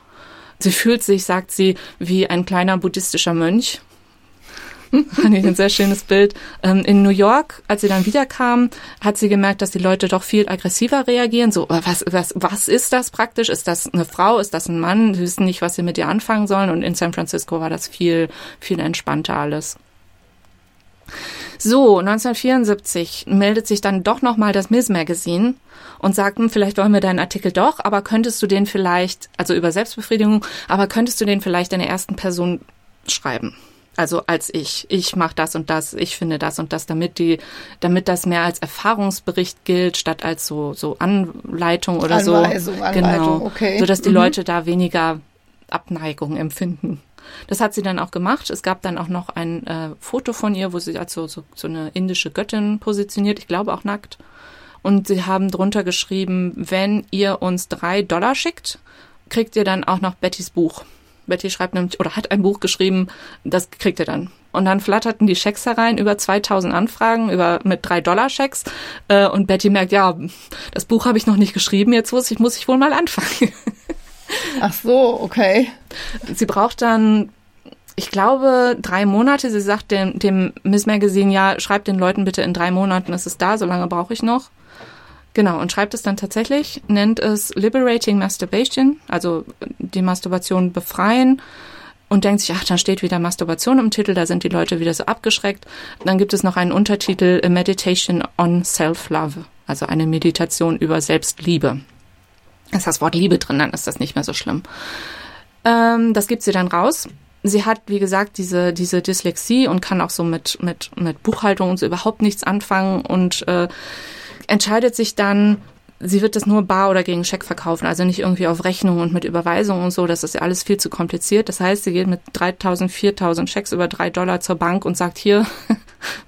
Speaker 1: Sie fühlt sich, sagt sie, wie ein kleiner buddhistischer Mönch Fand ich ein sehr schönes Bild. Ähm, in New York, als sie dann wiederkam, hat sie gemerkt, dass die Leute doch viel aggressiver reagieren. So, was, was, was ist das praktisch? Ist das eine Frau? Ist das ein Mann? Sie wissen nicht, was sie mit ihr anfangen sollen. Und in San Francisco war das viel, viel entspannter alles. So, 1974 meldet sich dann doch nochmal das Ms. Magazine und sagt, hm, vielleicht wollen wir deinen Artikel doch, aber könntest du den vielleicht, also über Selbstbefriedigung, aber könntest du den vielleicht in der ersten Person schreiben? Also als ich, ich mache das und das, ich finde das und das, damit die, damit das mehr als Erfahrungsbericht gilt, statt als so so Anleitung oder
Speaker 2: Anweisung,
Speaker 1: so.
Speaker 2: Anleitung, genau, okay.
Speaker 1: so dass die mhm. Leute da weniger Abneigung empfinden. Das hat sie dann auch gemacht. Es gab dann auch noch ein äh, Foto von ihr, wo sie als so, so, so eine indische Göttin positioniert, ich glaube auch nackt. Und sie haben drunter geschrieben, wenn ihr uns drei Dollar schickt, kriegt ihr dann auch noch Bettys Buch. Betty schreibt nämlich oder hat ein Buch geschrieben, das kriegt ihr dann. Und dann flatterten die Schecks herein, über 2000 Anfragen, über mit drei Dollar Schecks. Äh, und Betty merkt, ja, das Buch habe ich noch nicht geschrieben, jetzt muss ich, muss ich wohl mal anfangen.
Speaker 2: Ach so, okay.
Speaker 1: Sie braucht dann ich glaube, drei Monate. Sie sagt dem, dem Miss Magazine, ja, schreibt den Leuten bitte in drei Monaten, ist es da, so lange brauche ich noch. Genau, und schreibt es dann tatsächlich, nennt es Liberating Masturbation, also die Masturbation befreien und denkt sich, ach, dann steht wieder Masturbation im Titel, da sind die Leute wieder so abgeschreckt. Dann gibt es noch einen Untertitel A Meditation on Self-Love, also eine Meditation über Selbstliebe. Ist das Wort Liebe drin, dann ist das nicht mehr so schlimm. Ähm, das gibt sie dann raus. Sie hat, wie gesagt, diese, diese Dyslexie und kann auch so mit, mit, mit Buchhaltung und so überhaupt nichts anfangen und äh, entscheidet sich dann, sie wird das nur bar oder gegen Scheck verkaufen, also nicht irgendwie auf Rechnung und mit Überweisung und so, das ist ja alles viel zu kompliziert. Das heißt, sie geht mit 3000, 4000 Schecks über drei Dollar zur Bank und sagt hier,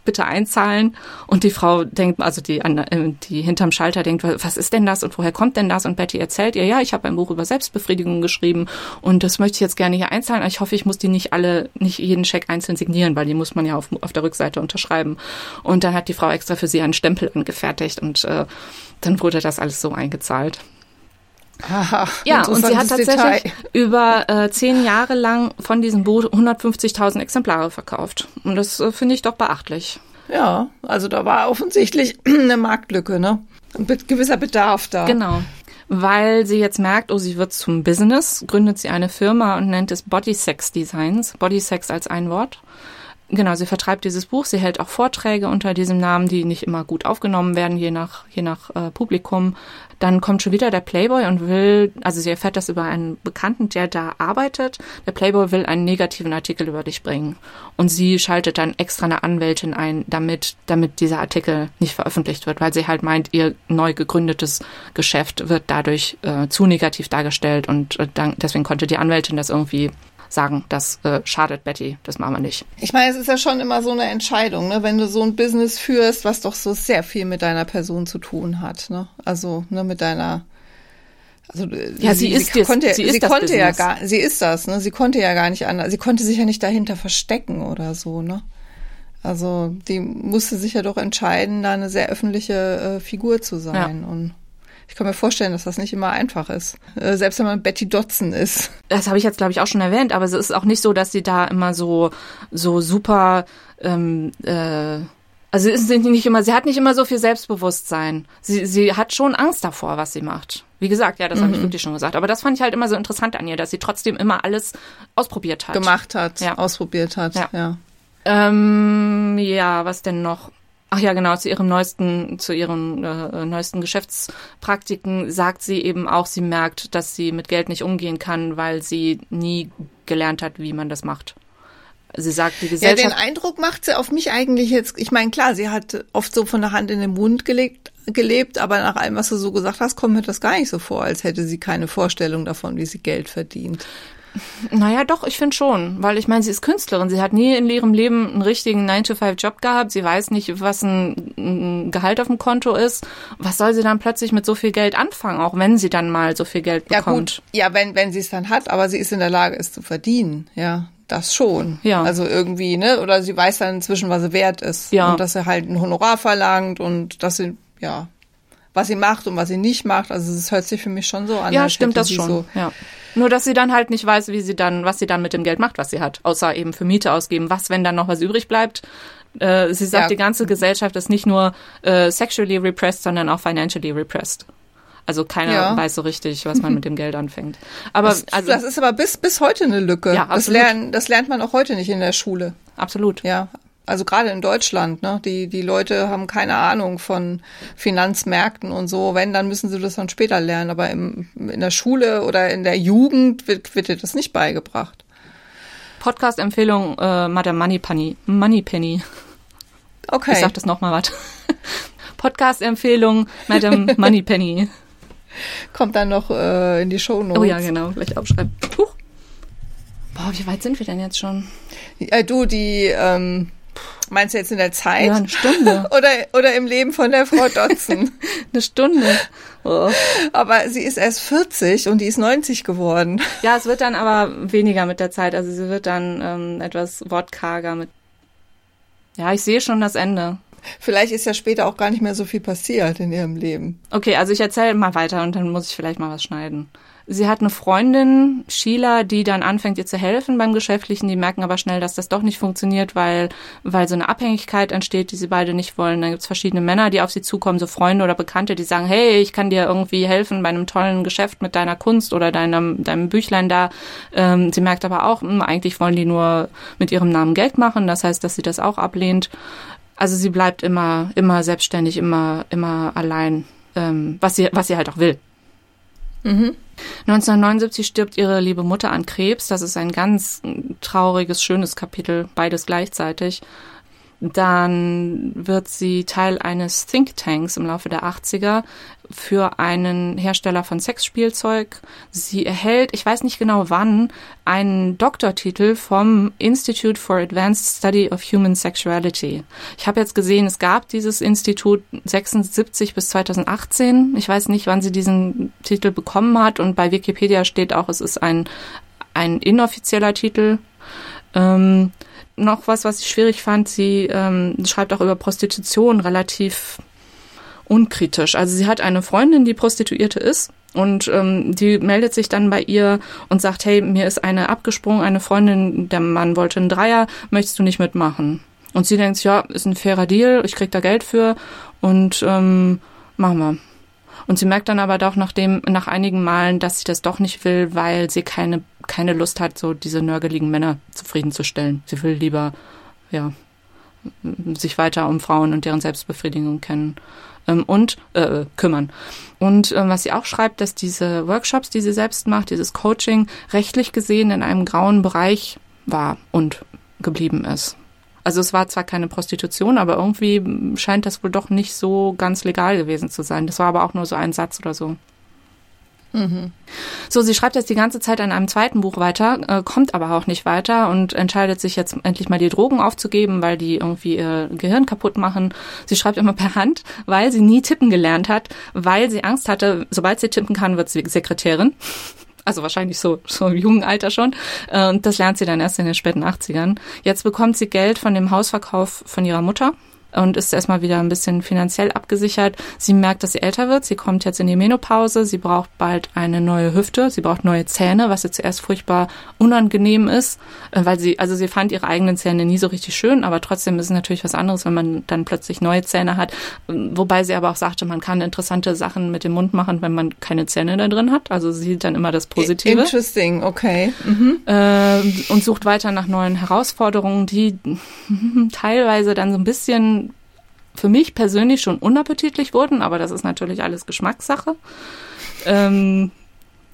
Speaker 1: bitte einzahlen. Und die Frau denkt, also die, äh, die hinterm Schalter denkt, was ist denn das und woher kommt denn das? Und Betty erzählt ihr, ja, ich habe ein Buch über Selbstbefriedigung geschrieben und das möchte ich jetzt gerne hier einzahlen. Ich hoffe, ich muss die nicht alle, nicht jeden Scheck einzeln signieren, weil die muss man ja auf, auf der Rückseite unterschreiben. Und dann hat die Frau extra für sie einen Stempel angefertigt und äh, dann wurde das alles so eingezahlt.
Speaker 2: Aha,
Speaker 1: ja, und sie hat tatsächlich Detail. über äh, zehn Jahre lang von diesem Buch 150.000 Exemplare verkauft. Und das äh, finde ich doch beachtlich.
Speaker 2: Ja, also da war offensichtlich eine Marktlücke, ne? Ein gewisser Bedarf da.
Speaker 1: Genau. Weil sie jetzt merkt, oh, sie wird zum Business, gründet sie eine Firma und nennt es Body Sex Designs. Body Sex als ein Wort. Genau, sie vertreibt dieses Buch, sie hält auch Vorträge unter diesem Namen, die nicht immer gut aufgenommen werden, je nach, je nach äh, Publikum. Dann kommt schon wieder der Playboy und will, also sie erfährt das über einen Bekannten, der da arbeitet. Der Playboy will einen negativen Artikel über dich bringen. Und sie schaltet dann extra eine Anwältin ein, damit, damit dieser Artikel nicht veröffentlicht wird, weil sie halt meint, ihr neu gegründetes Geschäft wird dadurch äh, zu negativ dargestellt und äh, dann, deswegen konnte die Anwältin das irgendwie sagen, das äh, schadet Betty, das machen wir nicht.
Speaker 2: Ich meine, es ist ja schon immer so eine Entscheidung, ne? wenn du so ein Business führst, was doch so sehr viel mit deiner Person zu tun hat. Ne? Also ne, mit deiner also
Speaker 1: äh, ja, sie, sie ist
Speaker 2: sie konnte,
Speaker 1: sie, ist
Speaker 2: sie konnte ja gar, sie ist das, ne? Sie konnte ja gar nicht anders, sie konnte sich ja nicht dahinter verstecken oder so, ne? Also die musste sich ja doch entscheiden, da eine sehr öffentliche äh, Figur zu sein ja. und ich kann mir vorstellen, dass das nicht immer einfach ist. Äh, selbst wenn man Betty Dodson ist.
Speaker 1: Das habe ich jetzt, glaube ich, auch schon erwähnt, aber es ist auch nicht so, dass sie da immer so, so super, ähm, äh, also ist sie nicht immer, sie hat nicht immer so viel Selbstbewusstsein. Sie, sie hat schon Angst davor, was sie macht. Wie gesagt, ja, das mhm. habe ich wirklich schon gesagt. Aber das fand ich halt immer so interessant an ihr, dass sie trotzdem immer alles ausprobiert hat.
Speaker 2: Gemacht hat, ja. ausprobiert hat, ja.
Speaker 1: Ja, ähm, ja was denn noch? Ach ja, genau, zu ihrem neuesten, zu ihren äh, neuesten Geschäftspraktiken sagt sie eben auch, sie merkt, dass sie mit Geld nicht umgehen kann, weil sie nie gelernt hat, wie man das macht. Sie sagt, die Gesellschaft.
Speaker 2: Ja, den Eindruck macht sie auf mich eigentlich jetzt, ich meine, klar, sie hat oft so von der Hand in den Mund gelegt, gelebt, aber nach allem, was du so gesagt hast, kommt mir das gar nicht so vor, als hätte sie keine Vorstellung davon, wie sie Geld verdient.
Speaker 1: Naja, doch, ich finde schon. Weil ich meine, sie ist Künstlerin. Sie hat nie in ihrem Leben einen richtigen 9-to-5-Job gehabt. Sie weiß nicht, was ein, ein, Gehalt auf dem Konto ist. Was soll sie dann plötzlich mit so viel Geld anfangen, auch wenn sie dann mal so viel Geld bekommt?
Speaker 2: Ja, gut. ja wenn, wenn sie es dann hat, aber sie ist in der Lage, es zu verdienen. Ja, das schon. Ja. Also irgendwie, ne? Oder sie weiß dann inzwischen, was sie wert ist. Ja. Und dass sie halt ein Honorar verlangt und dass sie, ja, was sie macht und was sie nicht macht. Also es hört sich für mich schon so an.
Speaker 1: Ja, stimmt das schon. So ja. Nur, dass sie dann halt nicht weiß, wie sie dann, was sie dann mit dem Geld macht, was sie hat. Außer eben für Miete ausgeben. Was, wenn dann noch was übrig bleibt? Äh, sie sagt, ja. die ganze Gesellschaft ist nicht nur äh, sexually repressed, sondern auch financially repressed. Also keiner ja. weiß so richtig, was man mit dem Geld anfängt. Aber
Speaker 2: das,
Speaker 1: also,
Speaker 2: das ist aber bis bis heute eine Lücke. Ja, absolut. das lernen das lernt man auch heute nicht in der Schule.
Speaker 1: Absolut.
Speaker 2: Ja, also gerade in Deutschland, ne, die, die Leute haben keine Ahnung von Finanzmärkten und so. Wenn, dann müssen sie das dann später lernen. Aber im, in der Schule oder in der Jugend wird, wird dir das nicht beigebracht.
Speaker 1: Podcast-Empfehlung, äh, Madame Moneypenny. Moneypenny.
Speaker 2: Okay.
Speaker 1: Ich sag das nochmal, warte. Podcast-Empfehlung, Madame Moneypenny.
Speaker 2: Kommt dann noch äh, in die Show Notes.
Speaker 1: Oh ja, genau, gleich aufschreiben. Huch. Boah, wie weit sind wir denn jetzt schon?
Speaker 2: Ja, du, die ähm, Meinst du jetzt in der Zeit?
Speaker 1: Ja, eine Stunde.
Speaker 2: oder, oder im Leben von der Frau Dotzen?
Speaker 1: eine Stunde.
Speaker 2: Oh. Aber sie ist erst 40 und die ist 90 geworden.
Speaker 1: Ja, es wird dann aber weniger mit der Zeit. Also sie wird dann ähm, etwas wortkarger mit. Ja, ich sehe schon das Ende.
Speaker 2: Vielleicht ist ja später auch gar nicht mehr so viel passiert in ihrem Leben.
Speaker 1: Okay, also ich erzähle mal weiter und dann muss ich vielleicht mal was schneiden. Sie hat eine Freundin, Sheila, die dann anfängt, ihr zu helfen beim Geschäftlichen. Die merken aber schnell, dass das doch nicht funktioniert, weil, weil so eine Abhängigkeit entsteht, die sie beide nicht wollen. Dann gibt's verschiedene Männer, die auf sie zukommen, so Freunde oder Bekannte, die sagen, hey, ich kann dir irgendwie helfen bei einem tollen Geschäft mit deiner Kunst oder deinem, deinem Büchlein da. Ähm, sie merkt aber auch, mh, hm, eigentlich wollen die nur mit ihrem Namen Geld machen. Das heißt, dass sie das auch ablehnt. Also sie bleibt immer, immer selbstständig, immer, immer allein, ähm, was sie, was sie halt auch will. Mhm. 1979 stirbt ihre liebe Mutter an Krebs. Das ist ein ganz trauriges, schönes Kapitel, beides gleichzeitig. Dann wird sie Teil eines Thinktanks im Laufe der 80er für einen Hersteller von Sexspielzeug. Sie erhält, ich weiß nicht genau wann, einen Doktortitel vom Institute for Advanced Study of Human Sexuality. Ich habe jetzt gesehen, es gab dieses Institut 76 bis 2018. Ich weiß nicht, wann sie diesen Titel bekommen hat und bei Wikipedia steht auch, es ist ein, ein inoffizieller Titel. Ähm, noch was, was ich schwierig fand, sie ähm, schreibt auch über Prostitution relativ unkritisch. Also sie hat eine Freundin, die Prostituierte ist und ähm, die meldet sich dann bei ihr und sagt, hey, mir ist eine abgesprungen, eine Freundin, der Mann wollte einen Dreier, möchtest du nicht mitmachen? Und sie denkt, ja, ist ein fairer Deal, ich krieg da Geld für und ähm, machen wir. Und sie merkt dann aber doch nach dem, nach einigen Malen, dass sie das doch nicht will, weil sie keine, keine Lust hat, so diese nörgeligen Männer zufriedenzustellen. Sie will lieber, ja, sich weiter um Frauen und deren Selbstbefriedigung kennen ähm, und äh, kümmern. Und ähm, was sie auch schreibt, dass diese Workshops, die sie selbst macht, dieses Coaching rechtlich gesehen in einem grauen Bereich war und geblieben ist. Also es war zwar keine Prostitution, aber irgendwie scheint das wohl doch nicht so ganz legal gewesen zu sein. Das war aber auch nur so ein Satz oder so. Mhm. So, sie schreibt jetzt die ganze Zeit an einem zweiten Buch weiter, äh, kommt aber auch nicht weiter und entscheidet sich jetzt endlich mal die Drogen aufzugeben, weil die irgendwie ihr Gehirn kaputt machen. Sie schreibt immer per Hand, weil sie nie tippen gelernt hat, weil sie Angst hatte, sobald sie tippen kann, wird sie Sekretärin also wahrscheinlich so, so im jungen Alter schon. Und das lernt sie dann erst in den späten 80ern. Jetzt bekommt sie Geld von dem Hausverkauf von ihrer Mutter und ist erstmal wieder ein bisschen finanziell abgesichert. Sie merkt, dass sie älter wird. Sie kommt jetzt in die Menopause. Sie braucht bald eine neue Hüfte. Sie braucht neue Zähne, was ihr zuerst furchtbar unangenehm ist, äh, weil sie, also sie fand ihre eigenen Zähne nie so richtig schön, aber trotzdem ist es natürlich was anderes, wenn man dann plötzlich neue Zähne hat. Wobei sie aber auch sagte, man kann interessante Sachen mit dem Mund machen, wenn man keine Zähne da drin hat. Also sie sieht dann immer das Positive.
Speaker 2: Interesting, okay. Mhm.
Speaker 1: Äh, und sucht weiter nach neuen Herausforderungen, die teilweise dann so ein bisschen für mich persönlich schon unappetitlich wurden, aber das ist natürlich alles Geschmackssache. Ähm,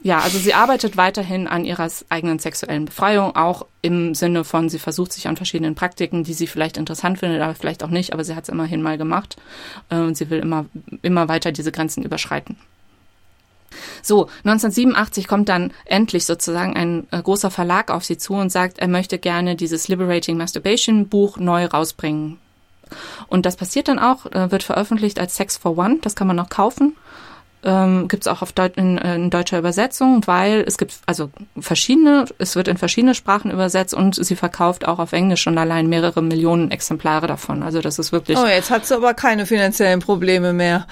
Speaker 1: ja, also sie arbeitet weiterhin an ihrer eigenen sexuellen Befreiung, auch im Sinne von, sie versucht sich an verschiedenen Praktiken, die sie vielleicht interessant findet, aber vielleicht auch nicht, aber sie hat es immerhin mal gemacht äh, und sie will immer, immer weiter diese Grenzen überschreiten. So, 1987 kommt dann endlich sozusagen ein äh, großer Verlag auf sie zu und sagt, er möchte gerne dieses Liberating Masturbation Buch neu rausbringen. Und das passiert dann auch, äh, wird veröffentlicht als Sex for One, das kann man noch kaufen. Ähm, gibt es auch auf Deut in, äh, in, deutscher Übersetzung, weil es gibt also verschiedene, es wird in verschiedene Sprachen übersetzt und sie verkauft auch auf Englisch schon allein mehrere Millionen Exemplare davon. Also das ist wirklich.
Speaker 2: Oh, jetzt hat sie aber keine finanziellen Probleme mehr.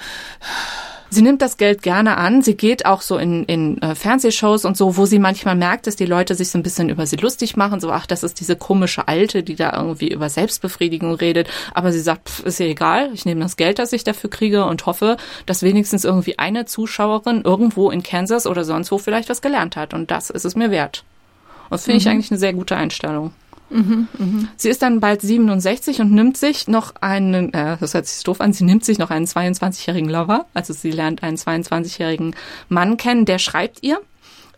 Speaker 1: Sie nimmt das Geld gerne an. Sie geht auch so in, in äh, Fernsehshows und so, wo sie manchmal merkt, dass die Leute sich so ein bisschen über sie lustig machen. So, ach, das ist diese komische Alte, die da irgendwie über Selbstbefriedigung redet. Aber sie sagt, pff, ist ja egal. Ich nehme das Geld, das ich dafür kriege und hoffe, dass wenigstens irgendwie eine Zuschauerin irgendwo in Kansas oder sonst wo vielleicht was gelernt hat. Und das ist es mir wert. Und das finde mhm. ich eigentlich eine sehr gute Einstellung. Mhm, mh. Sie ist dann bald 67 und nimmt sich noch einen, äh, das hört sich doof an, sie nimmt sich noch einen 22-jährigen Lover. Also sie lernt einen 22-jährigen Mann kennen, der schreibt ihr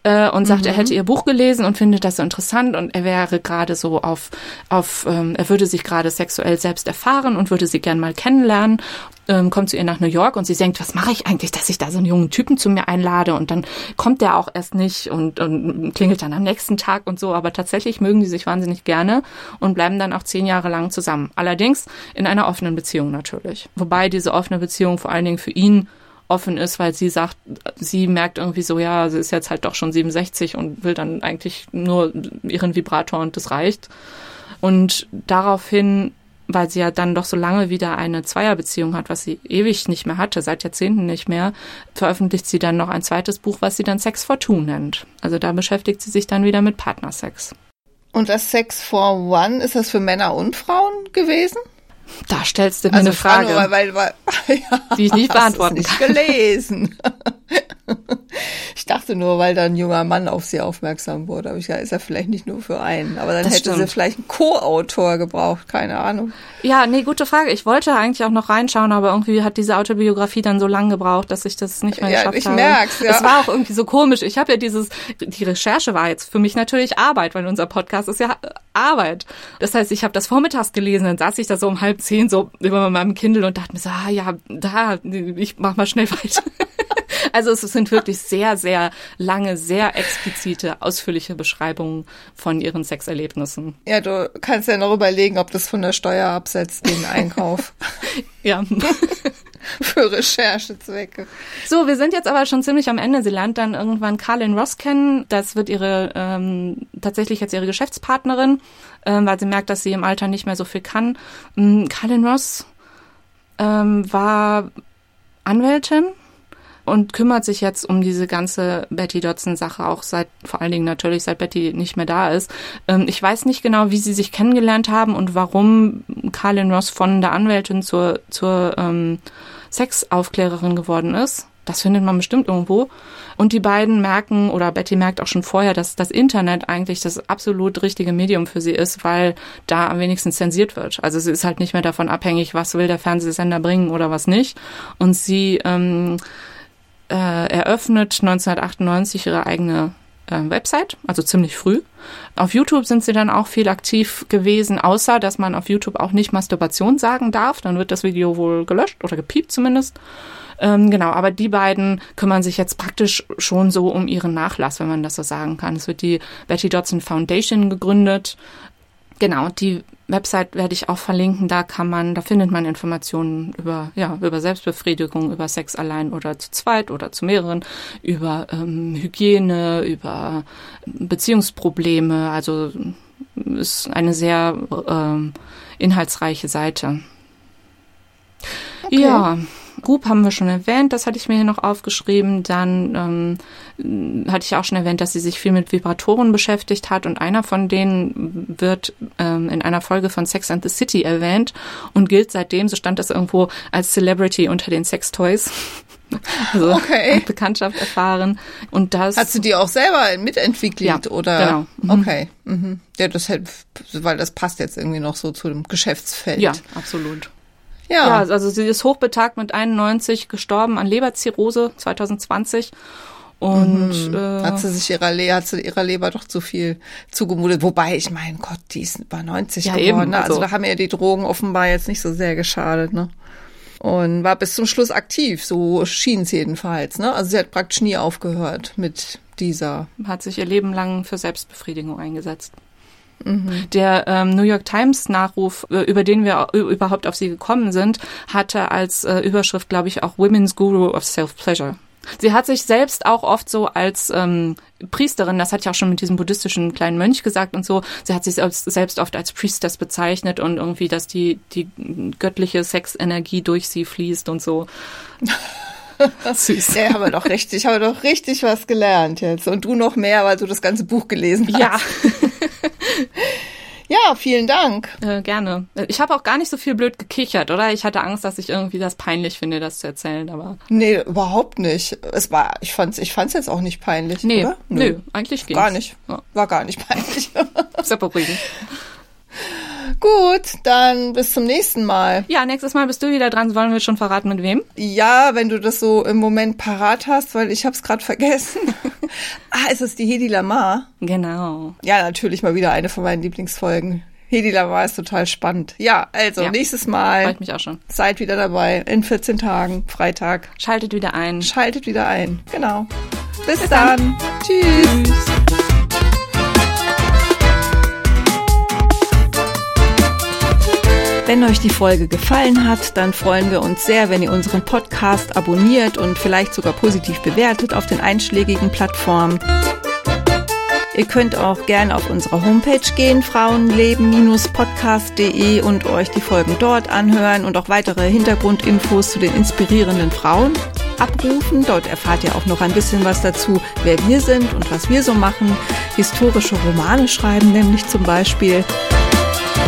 Speaker 1: äh, und sagt, mhm. er hätte ihr Buch gelesen und findet das so interessant und er wäre gerade so auf, auf ähm, er würde sich gerade sexuell selbst erfahren und würde sie gern mal kennenlernen ähm, kommt zu ihr nach New York und sie denkt, was mache ich eigentlich, dass ich da so einen jungen Typen zu mir einlade und dann kommt der auch erst nicht und, und klingelt dann am nächsten Tag und so. Aber tatsächlich mögen die sich wahnsinnig gerne und bleiben dann auch zehn Jahre lang zusammen. Allerdings in einer offenen Beziehung natürlich. Wobei diese offene Beziehung vor allen Dingen für ihn offen ist, weil sie sagt, sie merkt irgendwie so, ja, sie ist jetzt halt doch schon 67 und will dann eigentlich nur ihren Vibrator und das reicht. Und daraufhin weil sie ja dann doch so lange wieder eine Zweierbeziehung hat, was sie ewig nicht mehr hatte, seit Jahrzehnten nicht mehr, veröffentlicht sie dann noch ein zweites Buch, was sie dann Sex for Two nennt. Also da beschäftigt sie sich dann wieder mit Partnersex.
Speaker 2: Und das Sex for One, ist das für Männer und Frauen gewesen?
Speaker 1: Da stellst du mir also eine Frage,
Speaker 2: nur, weil, weil,
Speaker 1: ja, die ich nicht beantworten
Speaker 2: nicht kann. gelesen. Ich dachte nur, weil da ein junger Mann auf sie aufmerksam wurde. Aber ich ja, ist er vielleicht nicht nur für einen. Aber dann das hätte stimmt. sie vielleicht einen Co-Autor gebraucht, keine Ahnung.
Speaker 1: Ja, nee, gute Frage. Ich wollte eigentlich auch noch reinschauen, aber irgendwie hat diese Autobiografie dann so lang gebraucht, dass ich das nicht mehr ja, geschafft
Speaker 2: ich
Speaker 1: habe.
Speaker 2: Merk's, ja.
Speaker 1: Es war auch irgendwie so komisch. Ich habe ja dieses, die Recherche war jetzt für mich natürlich Arbeit, weil unser Podcast ist ja Arbeit. Das heißt, ich habe das vormittags gelesen, dann saß ich da so um halb zehn so über meinem Kindle und dachte mir so, ah ja, da, ich mach mal schnell weiter. Also es sind wirklich sehr, sehr lange, sehr explizite, ausführliche Beschreibungen von ihren Sexerlebnissen.
Speaker 2: Ja, du kannst ja noch überlegen, ob das von der Steuer absetzt, den Einkauf.
Speaker 1: ja.
Speaker 2: Für Recherchezwecke.
Speaker 1: So, wir sind jetzt aber schon ziemlich am Ende. Sie lernt dann irgendwann Carlin Ross kennen. Das wird ihre ähm, tatsächlich jetzt ihre Geschäftspartnerin, ähm, weil sie merkt, dass sie im Alter nicht mehr so viel kann. Ähm, Carlin Ross ähm, war Anwältin und kümmert sich jetzt um diese ganze Betty Dodson-Sache, auch seit, vor allen Dingen natürlich, seit Betty nicht mehr da ist. Ähm, ich weiß nicht genau, wie sie sich kennengelernt haben und warum Carlin Ross von der Anwältin zur, zur ähm, Sexaufklärerin geworden ist. Das findet man bestimmt irgendwo. Und die beiden merken, oder Betty merkt auch schon vorher, dass das Internet eigentlich das absolut richtige Medium für sie ist, weil da am wenigsten zensiert wird. Also sie ist halt nicht mehr davon abhängig, was will der Fernsehsender bringen oder was nicht. Und sie ähm, äh, eröffnet 1998 ihre eigene Website, also ziemlich früh. Auf YouTube sind sie dann auch viel aktiv gewesen, außer dass man auf YouTube auch nicht Masturbation sagen darf. Dann wird das Video wohl gelöscht oder gepiept zumindest. Ähm, genau, aber die beiden kümmern sich jetzt praktisch schon so um ihren Nachlass, wenn man das so sagen kann. Es wird die Betty Dodson Foundation gegründet. Genau, die Website werde ich auch verlinken. Da kann man, da findet man Informationen über, ja, über Selbstbefriedigung, über Sex allein oder zu zweit oder zu mehreren, über ähm, Hygiene, über Beziehungsprobleme. Also ist eine sehr ähm, inhaltsreiche Seite. Okay. Ja. Group haben wir schon erwähnt, das hatte ich mir hier noch aufgeschrieben. Dann ähm, hatte ich auch schon erwähnt, dass sie sich viel mit Vibratoren beschäftigt hat und einer von denen wird ähm, in einer Folge von Sex and the City erwähnt und gilt seitdem, so stand das irgendwo, als Celebrity unter den Sextoys. Also okay. Bekanntschaft erfahren. Und das.
Speaker 2: Hast du die auch selber mitentwickelt
Speaker 1: ja,
Speaker 2: oder?
Speaker 1: Genau.
Speaker 2: Mhm. Okay. Mhm. Ja, das hätte, weil das passt jetzt irgendwie noch so zu dem Geschäftsfeld.
Speaker 1: Ja, absolut. Ja. ja, also sie ist hochbetagt mit 91 gestorben an Leberzirrhose 2020. Und
Speaker 2: mhm. äh, hat sie sich ihrer, Le hat sie ihrer Leber doch zu viel zugemutet. Wobei, ich meine, Gott, die ist über 90 ja, geworden. Ne? also, also da haben ihr die Drogen offenbar jetzt nicht so sehr geschadet, ne? Und war bis zum Schluss aktiv, so schien es jedenfalls, ne? Also sie hat praktisch nie aufgehört mit dieser.
Speaker 1: Hat sich ihr Leben lang für Selbstbefriedigung eingesetzt. Mhm. Der ähm, New York Times Nachruf, äh, über den wir überhaupt auf sie gekommen sind, hatte als äh, Überschrift, glaube ich, auch Women's Guru of Self-Pleasure. Sie hat sich selbst auch oft so als ähm, Priesterin, das hat ich auch schon mit diesem buddhistischen kleinen Mönch gesagt und so, sie hat sich selbst oft als Priestess bezeichnet und irgendwie, dass die, die göttliche Sexenergie durch sie fließt und so.
Speaker 2: Süß. Ja, habe doch richtig, ich habe doch richtig was gelernt jetzt. Und du noch mehr, weil du das ganze Buch gelesen hast.
Speaker 1: Ja.
Speaker 2: Ja, vielen Dank.
Speaker 1: Äh, gerne. Ich habe auch gar nicht so viel blöd gekichert, oder? Ich hatte Angst, dass ich irgendwie das peinlich finde, das zu erzählen, aber.
Speaker 2: Nee, überhaupt nicht. Es war, ich fand's, ich fand's jetzt auch nicht peinlich.
Speaker 1: Nee,
Speaker 2: oder?
Speaker 1: nö, nö eigentlich ging's.
Speaker 2: Gar nicht. War gar nicht peinlich.
Speaker 1: Sehr beruhigend.
Speaker 2: Gut, dann bis zum nächsten Mal.
Speaker 1: Ja, nächstes Mal bist du wieder dran. Wollen wir schon verraten, mit wem?
Speaker 2: Ja, wenn du das so im Moment parat hast, weil ich habe es gerade vergessen. ah, ist es die Hedi Lamar?
Speaker 1: Genau.
Speaker 2: Ja, natürlich mal wieder eine von meinen Lieblingsfolgen. Hedi Lamar ist total spannend. Ja, also ja, nächstes Mal.
Speaker 1: Freut mich auch schon.
Speaker 2: Seid wieder dabei in 14 Tagen, Freitag.
Speaker 1: Schaltet wieder ein.
Speaker 2: Schaltet wieder ein, genau. Bis, Bis dann. dann. Tschüss. Tschüss. Wenn euch die Folge gefallen hat, dann freuen wir uns sehr, wenn ihr unseren Podcast abonniert und vielleicht sogar positiv bewertet auf den einschlägigen Plattformen. Ihr könnt auch gerne auf unsere Homepage gehen, frauenleben-podcast.de und euch die Folgen dort anhören und auch weitere Hintergrundinfos zu den inspirierenden Frauen abrufen. Dort erfahrt ihr auch noch ein bisschen was dazu, wer wir sind und was wir so machen. Historische Romane schreiben nämlich zum Beispiel.